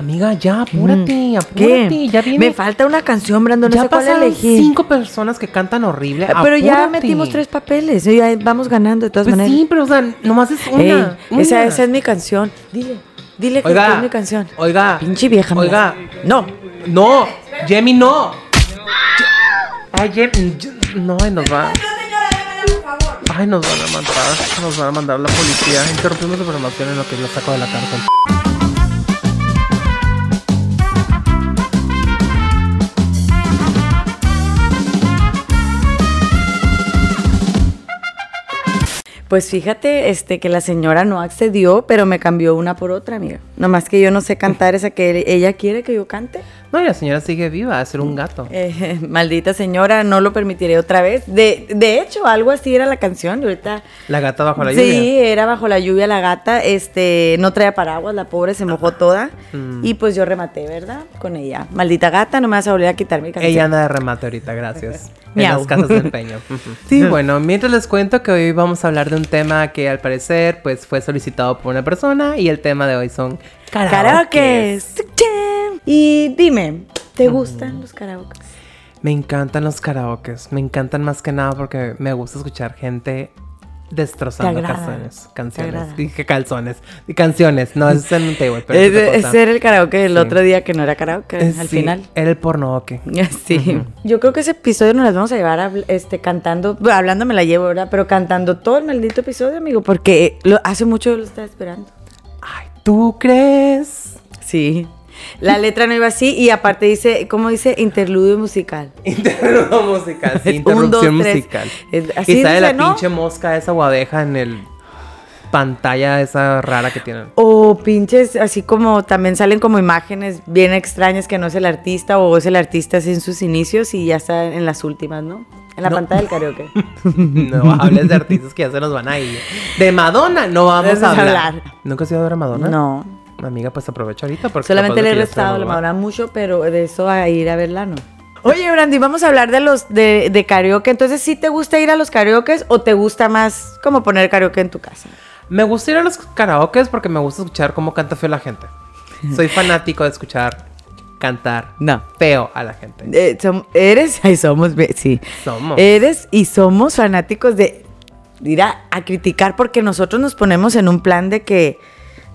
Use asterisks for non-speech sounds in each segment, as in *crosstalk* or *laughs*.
Amiga, ya, apúrate, apúrate. ¿Qué? Ya viene. Me falta una canción, Brandon, no ya sé cuál pasaron elegir. cinco personas que cantan horrible. Ah, Pero ya metimos tres papeles. ya vamos ganando de todas Pues maneras. sí, pero o sea, nomás es una. Ey, una. esa, esa es mi canción. Dile, dile que Oiga, es mi canción. Oiga. Pinche vieja. Oiga. No. No, Jemmy, no. Ay, Jemmy, no, ay, nos va. Ay, nos van a mandar, nos van a mandar la policía. Interrumpimos la programación en lo que lo saco de la cárcel. Pues fíjate, este, que la señora no accedió, pero me cambió una por otra, amiga. Nomás que yo no sé cantar esa que ella quiere que yo cante. No, y la señora sigue viva, a ser un gato. Eh, *laughs* maldita señora, no lo permitiré otra vez. De, de hecho, algo así era la canción. Y ahorita. La gata bajo la sí, lluvia. era bajo la lluvia la gata. Este, no traía paraguas, la pobre se mojó toda. Mm. Y pues yo rematé, ¿verdad? Con ella. Maldita gata, no me vas a volver a quitar mi canción. Ella anda de remate ahorita, gracias. *laughs* en Miau. las casas de *laughs* empeño. Sí, *laughs* bueno, mientras les cuento que hoy vamos a hablar de un tema que al parecer pues fue solicitado por una persona y el tema de hoy son karaoke. Y dime, ¿te gustan los karaoke? Me encantan los karaokes, me encantan más que nada porque me gusta escuchar gente destrozando agrada, canciones, dije calzones, y canciones, no es en un table, pero Es, es otra es cosa. ser el karaoke el Sí. otro día que no era karaoke, Eh, al sí, final. Era el pornooke. *laughs* Sí. Yo creo que ese episodio nos las vamos a llevar este, cantando, hablando me la llevo, ¿verdad? Pero cantando todo el maldito episodio, amigo, porque lo, hace mucho lo estaba esperando. Ay, ¿tú crees? Sí. La letra no iba así y aparte dice, ¿cómo dice? Interludio musical. *laughs* Interrupción musical, sí, *laughs* Un, interrupción dos, musical. Así y sale la ¿no? pinche mosca esa o abeja en el pantalla esa rara que tienen. O pinches, así como también salen como imágenes bien extrañas que no es el artista o es el artista así en sus inicios y ya está en las últimas, ¿no? En la No. pantalla del karaoke. *laughs* no hables de artistas que ya se nos van a ir. De Madonna no vamos a hablar. hablar. ¿Nunca has ido a ver a Madonna? No. Amiga, pues aprovecha ahorita porque Solamente le he restado. Madonna mucho, pero de eso a ir a verla no. Oye, Brandy, vamos a hablar de los de, de karaoke. Entonces, ¿sí te gusta ir a los karaokes o te gusta más como poner karaoke en tu casa? Me gusta ir a los karaokes porque me gusta escuchar cómo canta feo la gente. *laughs* Soy fanático de escuchar cantar No. feo a la gente. Eh, som- eres, ay, somos, sí. Somos. Eres y somos fanáticos de ir a, a criticar porque nosotros nos ponemos en un plan de que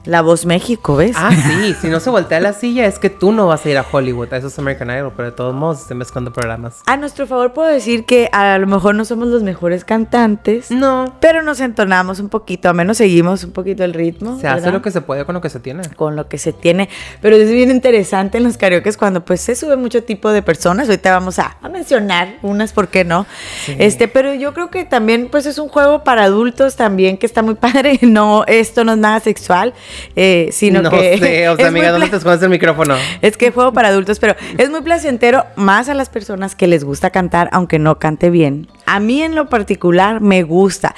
la voz México, ¿ves? Ah, sí, si no se voltea la silla es que tú no vas a ir a Hollywood, a esos American Idol, pero de todos modos estoy mezclando programas. A nuestro favor puedo decir que a lo mejor no somos los mejores cantantes, No. pero nos entonamos un poquito, al menos seguimos un poquito el ritmo. Se hace lo que se puede con lo que se tiene. con lo que se tiene. Pero es bien interesante en los karaoke cuando pues se sube mucho tipo de personas. Ahorita vamos a, a mencionar unas, ¿por qué no? Este, pero yo creo que también pues es un juego para adultos también que está muy *laughs* padre. No, esto no es nada sexual, eh, sino no que... sé, o sea, *laughs* amiga, ¿dónde te escondes el micrófono? Es que juego para adultos, pero es muy placentero más a las personas que les gusta cantar, aunque no cante bien. A mí en lo particular me gusta.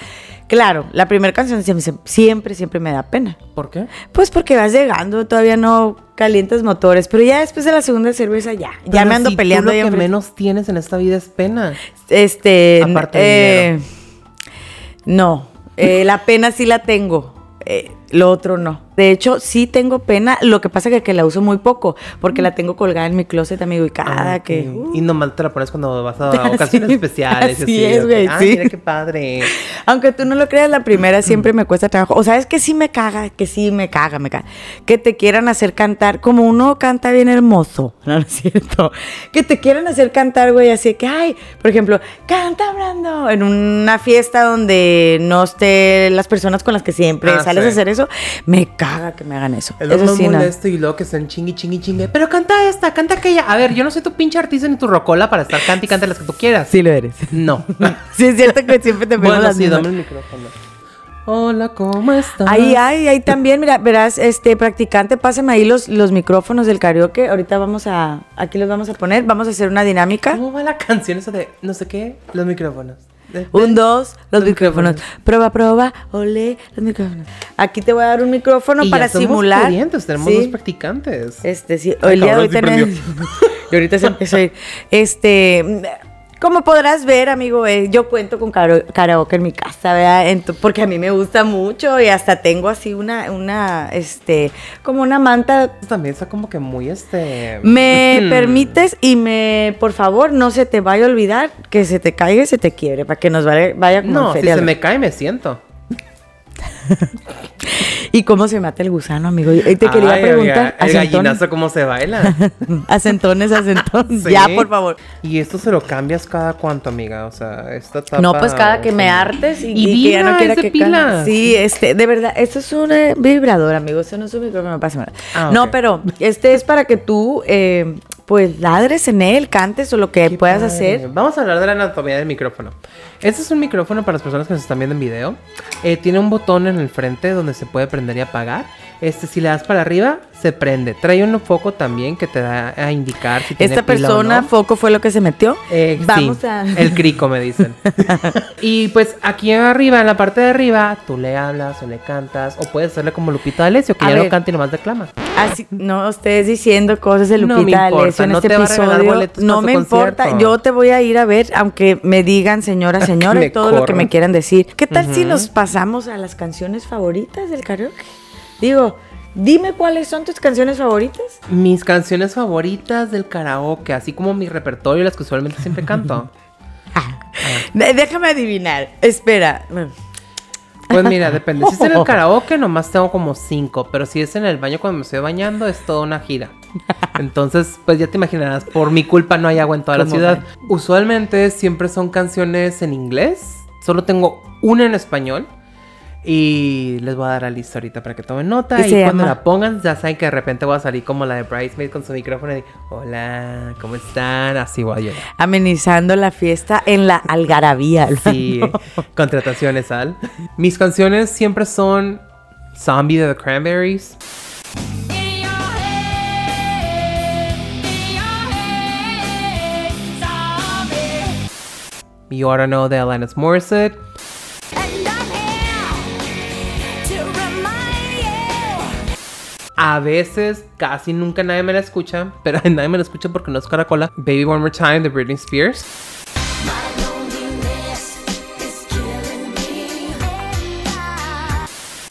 Claro, la primera canción siempre, siempre, siempre me da pena. ¿Por qué? Pues porque vas llegando, todavía no calientas motores, pero ya después de la segunda cerveza ya, ya me ando si tú peleando lo ahí que menos tienes en esta vida es pena. Este, Aparte de eh, no, eh, la pena sí la tengo, eh, lo otro no. De hecho, sí tengo pena, lo que pasa es que, que la uso muy poco, porque la tengo colgada en mi closet, amigo, y cada Ah, que... uh, Y nomás te la pones cuando vas a *laughs* Así- ocasiones especiales. y así es, güey, Ay, sí. mira qué padre. *laughs* Aunque tú no lo creas, la primera siempre me cuesta trabajo. O sabes que sí me caga, que sí me caga, me caga. Que te quieran hacer cantar, como uno canta bien hermoso, *laughs* no, no es cierto. Que te quieran hacer cantar, güey, así que, ay, por ejemplo, canta hablando en una fiesta donde no esté las personas con las que siempre Ah, sales sí. a hacer eso. Me caga que me hagan eso. Es lo eso más sí, no. molesto y luego que estén chingui, chingui, chingue. Pero canta esta, canta aquella. A ver, yo no soy tu pinche artista ni tu rocola para estar canta y canta las que tú quieras. Sí lo eres. No. *laughs* sí, es cierto que siempre te bueno, las sí, dame el micrófono. Hola, ¿cómo estás? Ahí, ahí, ahí también, mira, verás, este practicante, pásame ahí los, los micrófonos del karaoke. Ahorita vamos a, aquí los vamos a poner, vamos a hacer una dinámica. ¿Cómo va la canción esa de no sé qué? Los micrófonos. Un, dos, los, Los micrófonos. micrófonos. Prueba, prueba, ole, los micrófonos. Aquí te voy a dar un micrófono Y para ya somos simular. clientes, tenemos Sí. dos practicantes. Este, sí, el día de hoy tenemos. *laughs* y ahorita se empezó a ir. Este. Como podrás ver, amigo, eh, yo cuento con karaoke en mi casa, ¿verdad? Porque a mí me gusta mucho y hasta tengo así una, una, este, como una manta. También está como que muy este. ¿Me Hmm. permites y me, por favor, no se te vaya a olvidar que se te caiga y se te quiebre para que nos vaya, vaya como No, si se me cae, me siento. *laughs* ¿Y cómo se mata el gusano, amigo? Y te quería Ay, preguntar. amiga, el acentón. gallinazo, ¿cómo se baila? *laughs* Acentones, acentones. *laughs* Sí. Ya, por favor. Y esto se lo cambias cada cuánto, amiga. O sea, esta tapa. No, pues cada que me hartes y, Y y que ya no quiera que pilas. Sí, este, de verdad, esto es un eh, vibrador, amigo. Esto no es un micrófono, no pasa nada. Ah, No, pero este es para que tú, eh, pues, ladres en él, cantes o lo que Qué puedas padre. hacer. Vamos a hablar de la anatomía del micrófono. Este es un micrófono para las personas que nos están viendo en video. Eh, tiene un botón en el frente donde se puede prender y apagar. Este, si le das para arriba, se prende. Trae un foco también que te da a indicar si tiene Esta pila o persona, no. foco fue lo que se metió. Eh, Vamos sí, a. el crico me dicen. *laughs* y pues aquí arriba, en la parte de arriba, tú le hablas o le cantas o puedes hacerle como Lupita D'Alessio que A ya ver. no canta y nomás declama. Así, no estés diciendo cosas de No Lupita D'Alessio en no este episodio. No me importa, concierto. yo te voy a ir a ver, aunque me digan señora, *laughs* señora, todo lo que me quieran decir. ¿Qué tal si nos pasamos a las canciones favoritas del karaoke? Digo, dime cuáles son tus canciones favoritas. Mis canciones favoritas del karaoke, así como mi repertorio, las que usualmente siempre canto. *laughs* De- Déjame adivinar. Espera. Pues mira, depende. Si es en el *laughs* karaoke, nomás tengo como cinco. Pero si es en el baño cuando me estoy bañando, es toda una gira. *laughs* Entonces, pues ya te imaginarás, por mi culpa no hay agua en toda la ¿Cómo ciudad. Usualmente siempre son canciones en inglés. Solo tengo una en español. Y les voy a dar la lista ahorita para que tomen nota. Y cuando llama- la pongan, ya saben que de repente voy a salir como la de Bridesmaid con su micrófono y hola, ¿cómo están? Así voy a llegar. Amenizando la fiesta en la algarabía. Sí, *laughs* contrataciones al. Mis canciones siempre son Zombie de The Cranberries. You Oughta Know de Alanis Morissette. A veces, casi nunca nadie me la escucha, pero *laughs* nadie me la escucha porque no es Caracola. Baby One More Time de Britney Spears.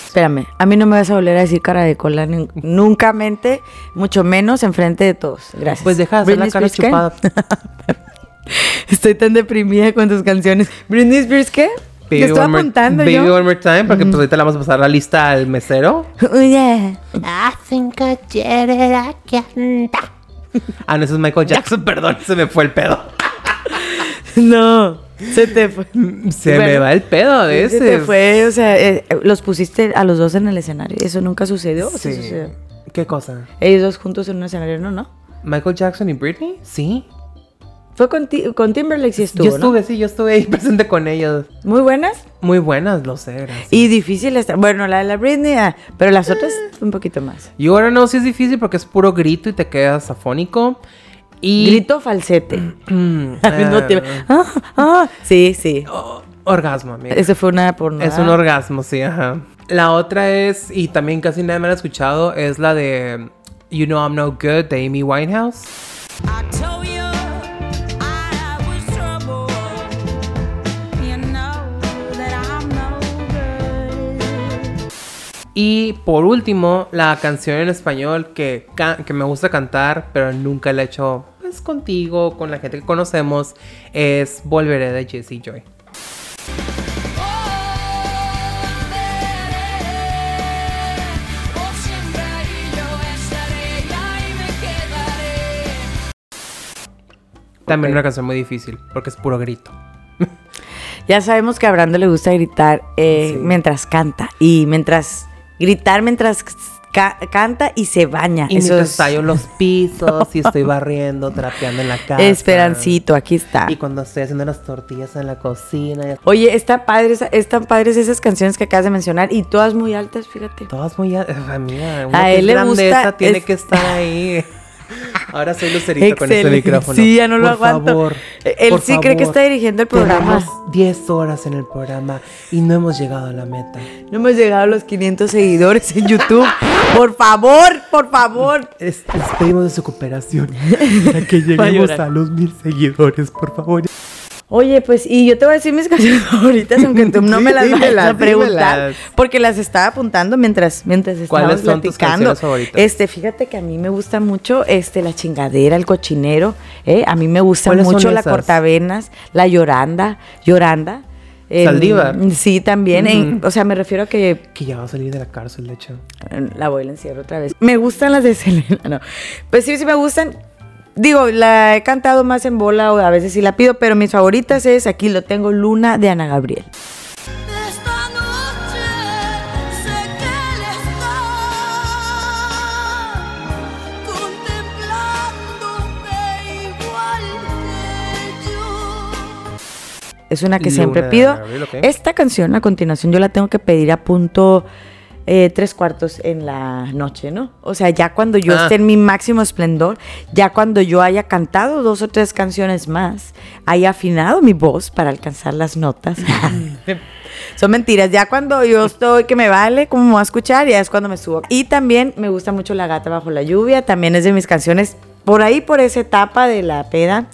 Espérame, a mí no me vas a volver a decir cara de cola *laughs* nunca mente, mucho menos enfrente de todos. Gracias. Pues deja de hacer la Britney cara Spears, chupada. *laughs* Estoy tan deprimida con tus canciones. Britney Spears, ¿qué? ¿Qué estoy One More- apuntando Baby yo? One More Time, porque pues ahorita le vamos a pasar la lista al mesero. *laughs* Oh, yeah. I think I get it, I can't. Ah, no, eso es Michael Jackson, *laughs* perdón, se me fue el pedo. *laughs* No, se te fue. Se me Bueno, va el pedo de Se ese. te fue, o sea, eh, los pusiste a los dos en el escenario. ¿Eso nunca sucedió? ¿O sí Sí. sucedió? ¿Qué cosa? Ellos dos juntos en un escenario, no, no. ¿Michael Jackson y Britney? Sí. Fue con, Ti- con Timberlake, sí estuvo, yo ¿no? estuve, sí, yo estuve ahí *laughs* presente con ellos. Muy buenas. Muy buenas, lo sé, gracias. Y difícil está. Bueno, la de la Britney, ah, pero las otras un poquito más. Y ahora no, sí es difícil porque es puro grito y te quedas afónico. Y. Grito falsete. *clears throat* Al mismo eh, tiempo. Ah, ah. Sí, sí. oh, orgasmo, amigo. Ese fue una por Es un orgasmo, sí, ajá. La otra es, y también casi nadie me la ha escuchado, es la de You Know I'm No Good de Amy Winehouse. I told you Y por último, la canción en español que, que me gusta cantar, pero nunca la he hecho pues, contigo, con la gente que conocemos, es Volveré de Jessie Joy. También una canción muy difícil, porque es puro grito. Ya sabemos que a Brando le gusta gritar eh, Sí. mientras canta. Y mientras. Gritar mientras ca- canta y se baña. Y Eso mientras es. tallo los *laughs* pisos y estoy barriendo, trapeando en la casa. Esperancito, aquí está. Y cuando estoy haciendo las tortillas en la cocina. Oye, está padre, esa- están padres esas canciones que acabas de mencionar y todas muy altas, fíjate. Todas muy... a- Amiga, uno A él le gusta- tiene es- que estar ahí. *laughs* Ahora soy lucerito con este micrófono. Sí, ya no lo Por aguanto. favor, Él por sí cree que favor. está dirigiendo el programa. Tenemos 10 horas en el programa y no hemos llegado a la meta. No hemos llegado a los 500 seguidores en YouTube. Por favor, por favor. Es- les pedimos de su cooperación *laughs* para que a lleguemos llorar. a los mil seguidores, por favor. Oye, pues, y yo te voy a decir mis *laughs* canciones favoritas, aunque tú no me las *laughs* dímelas, a preguntar, dímelas. porque las estaba apuntando mientras, mientras ¿Cuáles estábamos son tus platicando. canciones favoritas? Este, fíjate que a mí me gusta mucho, este, la chingadera, el cochinero, ¿eh? A mí me gusta ¿Cuáles son mucho la cortavenas, la lloranda, lloranda. Saldívar. sí, también, en- o sea, me refiero a que Que ya va a salir de la cárcel, de hecho. la voy a encierro otra vez. Me gustan las de *laughs* Selena, no. Pues sí, sí me gustan. Digo, la he cantado más en bola o a veces sí la pido, pero mis favoritas es, aquí lo tengo, Luna de Ana Gabriel. Esta noche sé que él está contemplándote igual que yo. Es una que Luna siempre pido. Gabriel. Esta canción a continuación yo la tengo que pedir a punto eh, tres cuartos en la noche, ¿no? O sea, ya cuando yo Ah. esté en mi máximo esplendor, ya cuando yo haya cantado dos o tres canciones más, haya afinado mi voz para alcanzar las notas. *laughs* *laughs* Son mentiras. Ya cuando yo estoy que me vale, como me voy a escuchar, ya es cuando me subo. Y también me gusta mucho La Gata Bajo la Lluvia. También es de mis canciones por ahí, por esa etapa de la peda.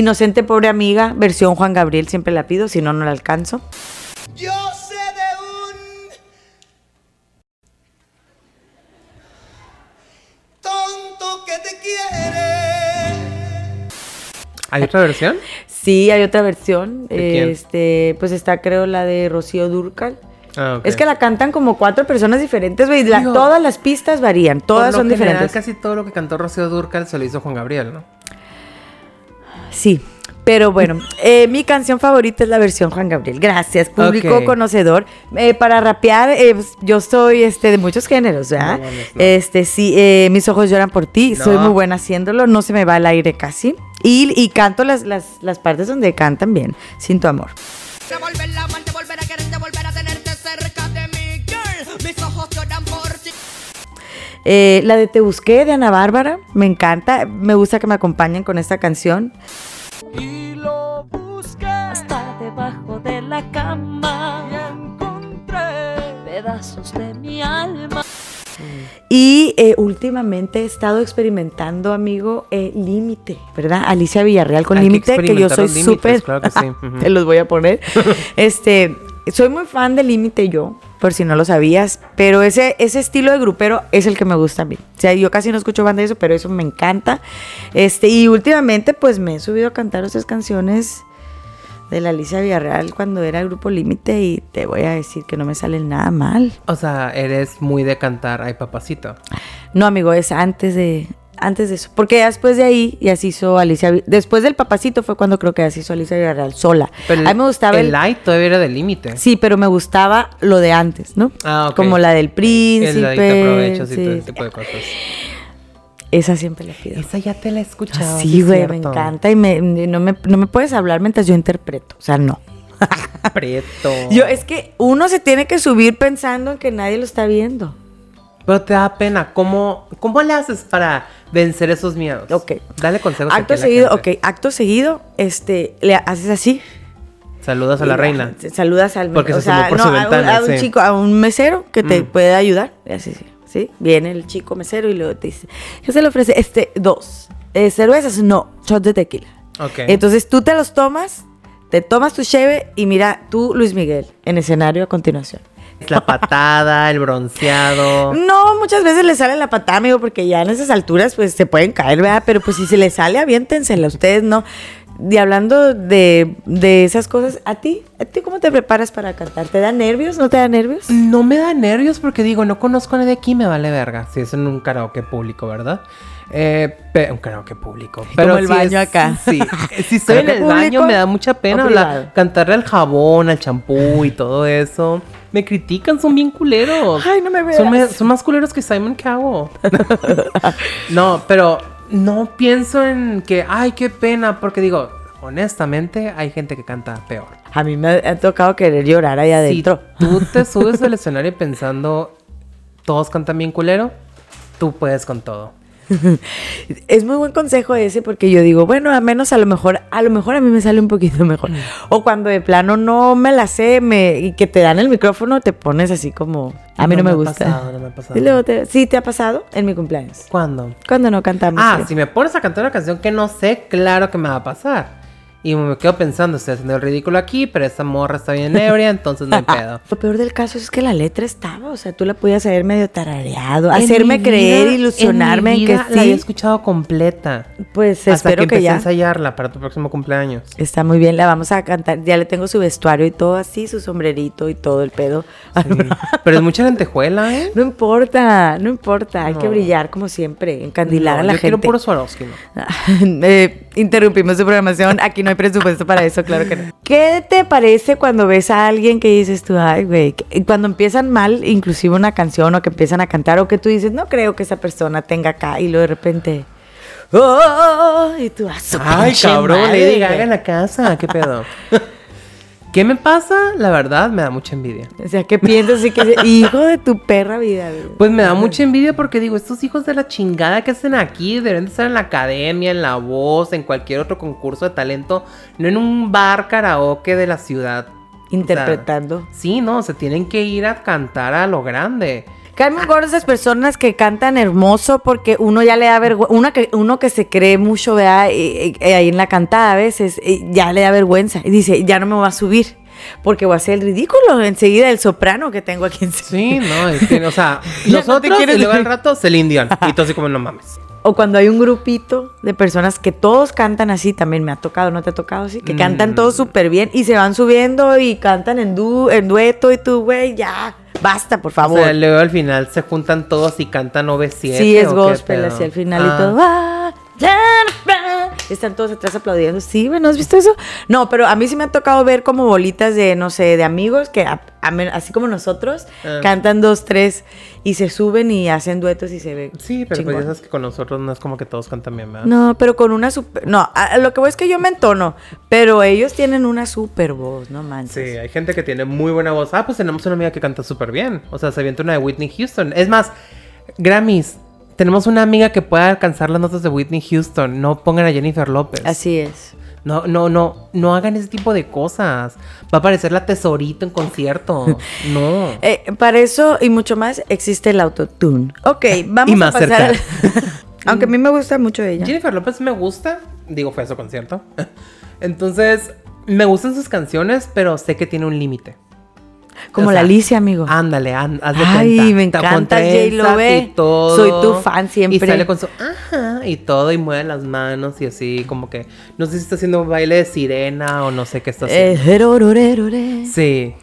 Inocente Pobre Amiga, versión Juan Gabriel, siempre la pido, si no, no la alcanzo. Yo sé de un tonto que te quiere. ¿Hay otra versión? Sí, hay otra versión. ¿De quién? Este, pues está creo la de Rocío Durcal. Ah. Es que la cantan como cuatro personas diferentes, güey. la- todas las pistas varían, Por todas lo son general, diferentes. Casi todo lo que cantó Rocío Durcal se lo hizo Juan Gabriel, ¿no? Sí, pero bueno, eh, mi canción favorita es la versión Juan Gabriel. Gracias, público Ok. conocedor. Eh, para rapear, eh, pues, yo soy este, de muchos géneros, ¿verdad? No mames, no. Este, sí, eh, mis ojos lloran por ti. No. Soy muy buena haciéndolo, no se me va el aire casi. Y, y canto las, las, las partes donde cantan bien, sin tu amor. Eh, la de Te Busqué de Ana Bárbara, me encanta. Me gusta que me acompañen con esta canción. Y lo busqué hasta debajo de la cama. y encontré. Pedazos de mi alma. Y eh, últimamente he estado experimentando, amigo, eh, Límite, ¿verdad? Alicia Villarreal con que Límite, que, yo soy súper... claro que sí. Ujú. *laughs* Te los voy a poner. *laughs* este, soy muy fan de Límite yo, por si no lo sabías, pero ese, ese estilo de grupero es el que me gusta a mí. O sea, yo casi no escucho banda de eso, pero eso me encanta. Este, y últimamente pues me he subido a cantar esas canciones de la Alicia Villarreal cuando era Grupo Límite y te voy a decir que no me salen nada mal. O sea, eres muy de cantar Ay Papacito. No, amigo, es antes de antes de eso, porque después de ahí ya se hizo Alicia, después del papacito fue cuando creo que ya se hizo Alicia Villarreal sola. Pero a mí me gustaba el el, light todavía era del límite. sí, pero me gustaba lo de antes, ¿no? Ah, ok. Como la del El príncipe. te aprovechas y sí. todo ese tipo de cosas. Esa siempre la pido. Esa ya te la he escuchado. Sí, güey, me encanta y me, no, me, no me puedes hablar mientras yo interpreto, o sea, no. *laughs* Preto. Yo, es que uno se tiene que subir pensando en que nadie lo está viendo. Pero te da pena. ¿Cómo, ¿Cómo le haces para vencer esos miedos? Ok. Dale consejos. aquí Acto a la seguido, gente. ok, acto seguido, este, le haces así, Saludas a la reina. Saludas al Porque o se sea, por no, su a un- ventana, a un sí. chico, a un mesero que te Mm. puede ayudar. Así, sí, ¿sí? Viene el chico mesero y luego te dice, ¿qué se le ofrece? Este, dos. Eh, ¿Cervezas? No, shot de tequila. Ok. Entonces tú te los tomas, te tomas tu cheve y mira tú, Luis Miguel, en escenario a continuación. La patada, el bronceado. No, muchas veces le sale la patada, amigo, porque ya en esas alturas pues se pueden caer, ¿verdad? Pero pues si se les sale, aviéntensela ustedes, ¿no? Y hablando de, de esas cosas, ¿a ti? ¿A ti cómo te preparas para cantar? ¿Te da nervios? ¿No te da nervios? No me da nervios porque digo, no conozco a nadie aquí, me vale verga. Si es en un karaoke público, ¿verdad? Eh, pe- un karaoke público. Como el si baño es- acá. Sí. *laughs* Si estoy en ¿Karaoke el baño me da mucha pena hablar- cantarle al jabón, al champú y todo eso. Me critican, son bien culeros. Ay, no me Son, veas. me- son más culeros que Simon Cowell. *laughs* no, pero no pienso en que, ay, qué pena, porque digo, honestamente, hay gente que canta peor. A mí me ha tocado querer llorar ahí adentro. Si tú te subes al escenario pensando todos cantan bien culero, tú puedes con todo. *laughs* es muy buen consejo ese porque yo digo, bueno, a menos a lo mejor, a lo mejor a mí me sale un poquito *laughs* mejor. O cuando de plano no me la sé me, y que te dan el micrófono, te pones así como, a mí no, me, ha gusta. pasado, no me ha pasado. Y luego te- sí, te ha pasado en mi cumpleaños. ¿Cuándo? Cuando no cantamos. Ah, si me pones a cantar una canción que no sé, claro que me va a pasar. Y me quedo pensando, estoy haciendo el ridículo aquí, pero esta morra está bien ebria, *laughs* entonces no hay pedo. Lo peor del caso es que la letra estaba, o sea, tú la podías haber medio tarareado, En hacerme creer, vida- ilusionarme en, en, mi que vida la había sí. escuchado completa. Pues hasta espero que que, empecé a ya. ensayarla para tu próximo cumpleaños. Está muy bien, la vamos a cantar. Ya le tengo su vestuario y todo así, su sombrerito y todo el pedo. Sí. Pero es mucha lentejuela, ¿eh? *laughs* No importa, no importa, hay que brillar como siempre, encandilar No, a la yo quiero gente. puro Swarovski, ¿no? *laughs* Eh, interrumpimos su programación, aquí no hay presupuesto para eso, claro que no. ¿Qué te parece cuando ves a alguien que dices tú, ay, güey, cuando empiezan mal, inclusive una canción o que empiezan a cantar o que tú dices, no creo que esa persona tenga acá y luego de repente, oh, y tú, ah, su Ay, cabrón, madre, Lady Gaga güey". en la casa, ¿qué pedo? *laughs* ¿Qué me pasa? La verdad, me da mucha envidia. O sea, ¿qué piensas? Así que, *laughs* hijo de tu perra vida, güey. Pues me da mucha envidia porque digo, estos hijos de la chingada que hacen aquí deben de estar en la academia, en la voz, en cualquier otro concurso de talento, no en un bar karaoke de la ciudad. O sea, Interpretando. sí, no, se tienen que ir a cantar a lo grande. Carmen Gordo, esas personas que cantan hermoso porque uno ya le da vergüenza, uno que, uno que se cree mucho, vea, eh, eh, ahí en la cantada a veces, eh, ya le da vergüenza y dice, ya no me voy a subir porque voy a hacer el ridículo enseguida el soprano que tengo aquí encima. Sí, no, es que, o sea, *laughs* Ya no te nosotros quieres y luego al rato se Dion. Y tú así como no mames. O cuando hay un grupito de personas que todos cantan así, también me ha tocado, ¿no te ha tocado así? Que cantan todos Mm. súper bien y se van subiendo y cantan en, du en dueto y tú, güey, ya, basta, por O favor. sea, luego al final se juntan todos y cantan OV7. Sí, es ¿o gospel, así al final y Ah. todo. "Ah, ya, ah", Están todos atrás aplaudiendo. Sí, ¿no has visto eso? No, pero a mí sí me ha tocado ver como bolitas de, no sé, de amigos que, a- a men- así como nosotros, Ah. cantan dos, tres y se suben y hacen duetos y se ve. Sí, pero pues ya sabes que con nosotros no es como que todos cantan bien, ¿verdad? No, pero con una super. No, a lo que voy es que yo me entono, pero ellos tienen una super voz, no manches. Sí, hay gente que tiene muy buena voz. Ah, pues tenemos una amiga que canta súper bien. O sea, se avienta una de Whitney Houston. Es más, Grammys. Tenemos una amiga que puede alcanzar las notas de Whitney Houston. No pongan a Jennifer López. Así es. No, no, no, no hagan ese tipo de cosas. Va a aparecer la tesorito en concierto. *laughs* No. Eh, para eso y mucho más existe el autotune. Ok, *laughs* vamos Y más a pasar al- cerca. *laughs* Aunque a mí me gusta mucho ella. Jennifer López me gusta. Digo, fue a su concierto. Entonces, me gustan sus canciones, pero sé que tiene un límite. Como O la Alicia, amigo. Ándale, an- haz de Ay, cuenta. me encanta J-Lo, y todo. Soy tu fan siempre. Y sale con su ajá y todo y mueve las manos y así como que no sé si está haciendo un baile de sirena o no sé qué está Eh, haciendo. Sí,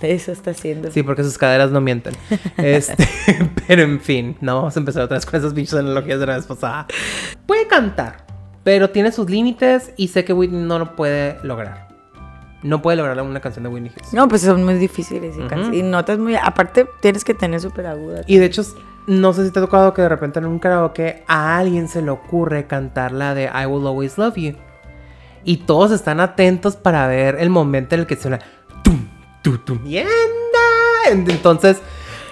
Eso está haciendo. sí, porque sus caderas no mienten. *laughs* Este, *laughs* pero en fin, no vamos a empezar otra vez con esas pinches analogías de la vez pasada. Puede cantar, pero tiene sus límites y sé que Whitney no lo puede lograr. No puede lograr una canción de Whitney Houston. No, pues son muy difíciles y, y notas muy. Aparte, tienes que tener súper aguda. Y de hecho, no sé si te ha tocado que de repente en un karaoke a alguien se le ocurre cantar la de I Will Always Love You. Y todos están atentos para ver el momento en el que suena. Tum, tum, tum, y anda. Entonces,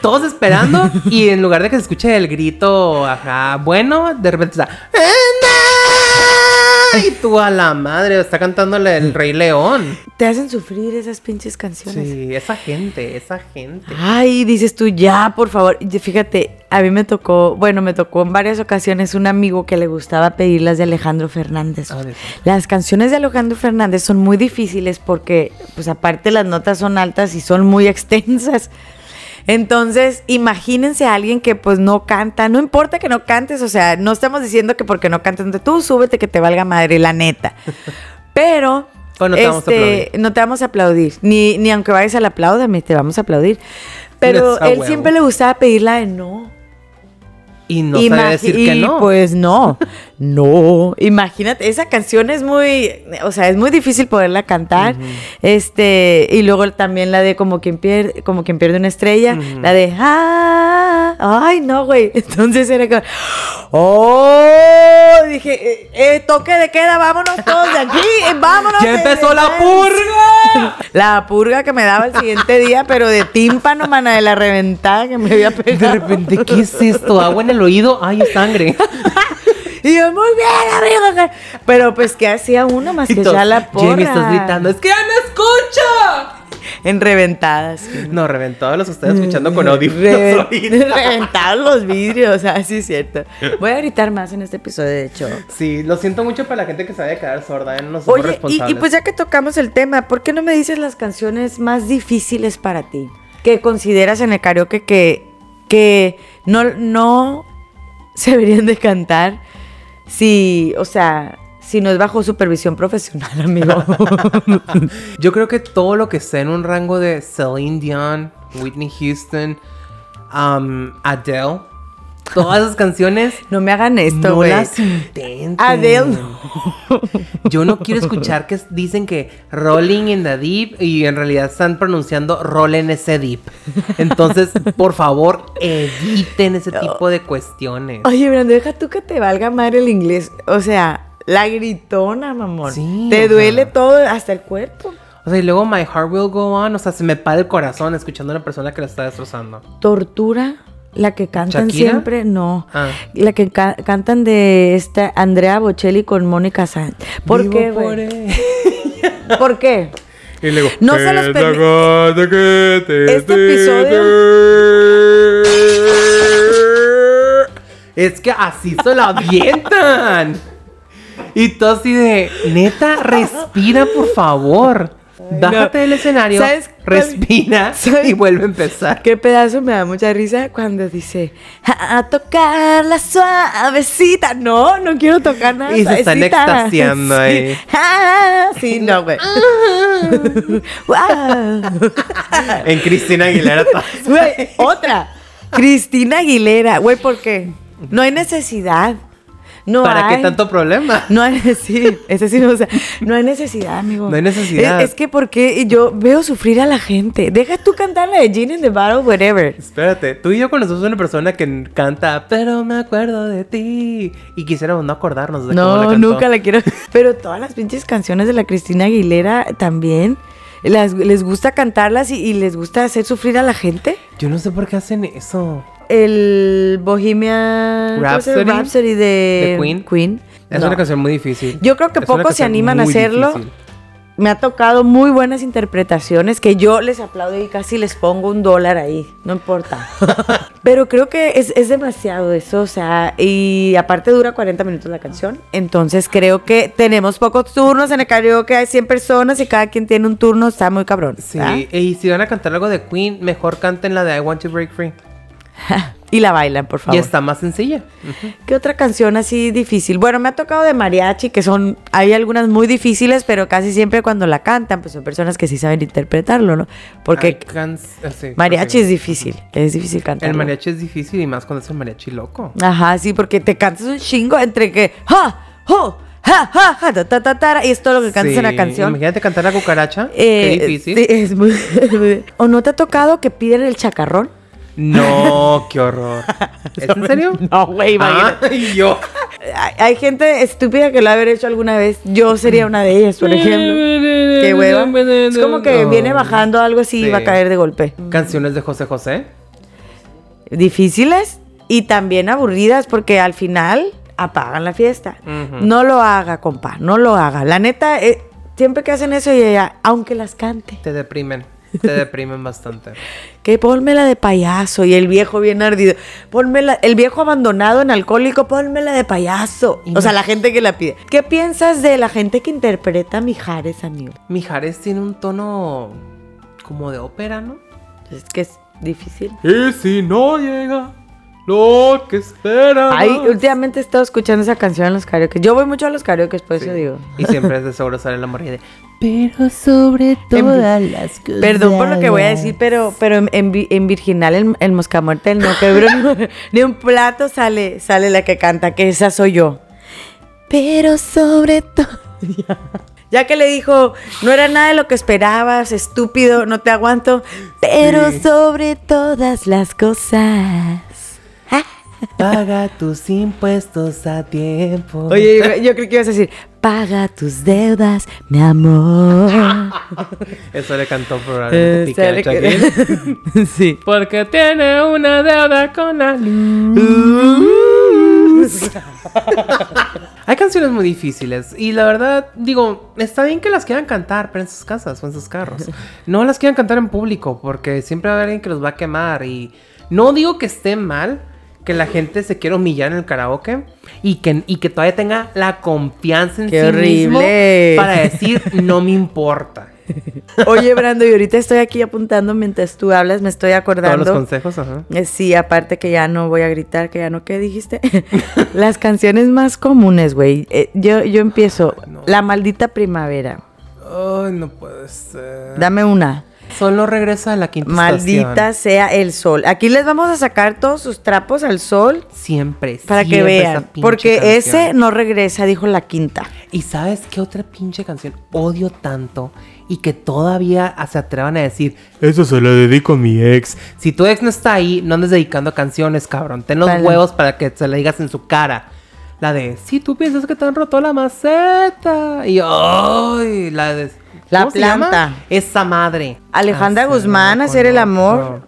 todos esperando. *laughs* y en lugar de que se escuche el grito, ajá, bueno, de repente está. ¡Anda! Y tú a la madre, está cantándole el Rey León. Te hacen sufrir esas pinches canciones. Sí, esa gente, esa gente. Ay, dices tú, ya, por favor. Fíjate, a mí me tocó, bueno, me tocó en varias ocasiones un amigo que le gustaba pedir las de Alejandro Fernández. Ah, de- Las canciones de Alejandro Fernández son muy difíciles porque, pues aparte las notas son altas y son muy extensas. Entonces, imagínense a alguien que pues no canta, no importa que no cantes, o sea, no estamos diciendo que porque no cantes, tú súbete que te valga madre, la neta. *laughs* Pero Pues no te vamos a aplaudir. no te vamos a aplaudir, ni, ni aunque vayas al apláudame, te vamos a aplaudir. Pero él huevo. siempre le gustaba pedirla de no. Y no sabe Imagi- decir y, que no. Pues no, *laughs* no. Imagínate, esa canción es muy, o sea, es muy difícil poderla cantar. Este, y luego también la de como quien pierde, como quien pierde una estrella, la de ah, ay no, güey. *laughs* Entonces era como, oh, dije, eh, eh, toque de queda, vámonos todos de aquí, eh, *laughs* vámonos. ¡Ya de- empezó de- la purga! *laughs* La purga que me daba el siguiente día, pero de tímpano, mana, de la reventada que me había De pegado. repente, ¿qué es esto? ¿Agua en al oído, ay, sangre. Y yo, muy bien, amigo. Pero pues, ¿qué hacía uno más que ya la porra? Jamie, estás gritando, es que ya no escucho. En reventadas. No, reventado los estoy escuchando con audífonos Re- ahorita. Reventados los vidrios, así es cierto. Voy a gritar más en este episodio, de hecho. Sí, lo siento mucho para la gente que se vaya a quedar sorda, ¿eh? No somos Oye, y, y pues ya que tocamos el tema, ¿por qué no me dices las canciones más difíciles para ti? Que consideras en el karaoke que, que no, no se deberían de cantar si, o sea, si no es bajo supervisión profesional, amigo. *laughs* Yo creo que todo lo que esté en un rango de Celine Dion, Whitney Houston, um, Adele, todas esas canciones no me hagan esto, no güey. las intenten. Adele. Yo no quiero escuchar que dicen que rolling in the deep y en realidad están pronunciando roll en ese deep. Entonces, por favor, eviten ese tipo de cuestiones. Oye, Brando, deja tú que te valga madre el inglés. O sea, la gritona, mamón. Sí, te duele sea. todo, hasta el cuerpo. O sea, y luego My Heart Will Go On, o sea, se me para el corazón escuchando a una persona que la está destrozando. Tortura, la que cantan ¿Shakira? siempre, no. Ah. La que ca- cantan de esta Andrea Bocelli con Mónica Sáenz. ¿Por Vivo qué, por. ¿Por qué? Y luego, No se los permi- Este Es que así se lo avientan. Y tú así de, neta, respira, por favor. Bájate No. del escenario, ¿Sabes cuál- respira *laughs* ¿Sabes y vuelve a empezar. Qué pedazo me da mucha risa cuando dice a, tocar la suavecita. No, no quiero tocar nada. Y se están extasiando *laughs* Sí. ahí. Ah, sí, no, güey. *laughs* En Cristina Aguilera. Güey, otra. Cristina Aguilera. Güey, ¿por qué? No hay necesidad. No ¿Para hay. qué tanto problema? *laughs* No hay, sí, ese sí, o sea, no hay necesidad, amigo. No hay necesidad. Es, es que porque yo veo sufrir a la gente. Deja tú cantar la de Gene in the Battle, whatever. Espérate, tú y yo conocemos a una persona que canta, pero me acuerdo de ti. Y quisiéramos no acordarnos de cómo la No, cantó. nunca la quiero. *laughs* Pero todas las pinches canciones de la Cristina Aguilera también. las- les gusta cantarlas y, y les gusta hacer sufrir a la gente. Yo no sé por qué hacen eso. El Bohemian. Rhapsody Rhapsody de, de Queen. Es No. una canción muy difícil. Yo creo que Es pocos se animan a hacerlo. difícil. Me ha tocado muy buenas interpretaciones que yo les aplaudo y casi les pongo un dólar ahí, no importa. *laughs* Pero creo que es, es demasiado eso, o sea, y aparte dura 40 minutos la canción. Entonces creo que tenemos pocos turnos en el karaoke, hay 100 personas y cada quien tiene un turno, está muy cabrón. Sí, ¿verdad? y si van a cantar algo de Queen, mejor canten la de I Want to Break Free. *laughs* Y la bailan, por favor. Y está más sencilla. ¿Qué otra canción así difícil? Bueno, me ha tocado de mariachi, que son, hay algunas muy difíciles, pero casi siempre cuando la cantan, pues son personas que sí saben interpretarlo, ¿no? Porque eh, sí, mariachi sí. es difícil, es difícil cantar. El mariachi es difícil y más cuando es el mariachi loco. Ajá, sí, porque te cantas un chingo entre que, ja, jo, ja, ja, ja, ta, ta, ta, y es todo lo que cantas Sí, en la canción. Imagínate cantar la cucaracha. Eh, Qué difícil. es muy, *laughs* ¿O no te ha tocado que piden el chacarrón? No, *laughs* qué horror. ¿Es en serio? *laughs* No, güey, imagínate. *laughs* Ay, yo. Hay, hay gente estúpida que lo ha haber hecho alguna vez. Yo sería una de ellas, por ejemplo. Qué hueva. Es como que No. viene bajando algo así y va a caer de golpe. Canciones de José José. Difíciles y también aburridas porque al final apagan la fiesta. No lo haga, compa, no lo haga. La neta, eh, siempre que hacen eso, y ella, aunque las cante, Te deprimen. Te deprimen bastante. *laughs* que pónmela de payaso y el viejo bien ardido. Pónmela, el viejo abandonado en alcohólico, pónmela de payaso. O sea, la gente que la pide. ¿Qué piensas de la gente que interpreta a Mijares, amigo? Mijares tiene un tono como de ópera, ¿no? Es que es difícil. Y si no llega lo que espera. Ay, últimamente he estado escuchando esa canción en los karaoke. Yo voy mucho a los karaoke, por eso digo. Y siempre es de seguro sale la morrilla de. Pero sobre *laughs* todas las cosas. Perdón por lo que voy a decir, pero, pero en, en en Virginal, en, en Moscamuerte, el no quebró *laughs* ni un plato sale, sale la que canta, que esa soy yo. Pero sobre todo. Ya. *laughs* Ya que le dijo, no era nada de lo que esperabas, estúpido, no te aguanto. Pero sobre todas las cosas. Paga tus impuestos a tiempo. Oye, yo, yo creo que ibas a decir, paga tus deudas, mi amor. *laughs* Eso le cantó probablemente Eh, Piqué que- *laughs* sí. Porque tiene una deuda con la luz. *laughs* Hay canciones muy difíciles y la verdad, digo, está bien que las quieran cantar, pero en sus casas o en sus carros. No las quieran cantar en público porque siempre va a haber alguien que los va a quemar y no digo que esté mal que la gente se quiera humillar en el karaoke y que, y que todavía tenga la confianza en Qué sí horrible. mismo para decir no me importa. *laughs* Oye, Brando, y ahorita estoy aquí apuntando mientras tú hablas, me estoy Todos acordando. los consejos, ajá. Eh, Sí, aparte que ya no voy a gritar, que ya no, ¿qué dijiste? *laughs* Las canciones más comunes, güey. Eh, yo, yo empiezo. no. La maldita primavera. Ay, no puede ser. Dame una. Solo regresa a la quinta Maldita estación. sea el sol. Aquí les vamos a sacar todos sus trapos al sol Siempre, para que siempre vean. Porque canción. ese no regresa, dijo la quinta. ¿Y sabes qué otra pinche canción odio tanto? Y que todavía se atrevan a decir, eso se lo dedico a mi ex. Si tu ex no está ahí, no andes dedicando canciones, cabrón. Ten los Vale. huevos para que se la digas en su cara. La de, si tú piensas que te han roto la maceta. Y, ay, la de... La planta. Esa madre. Alejandra Hacer Guzmán, con hacer el amor.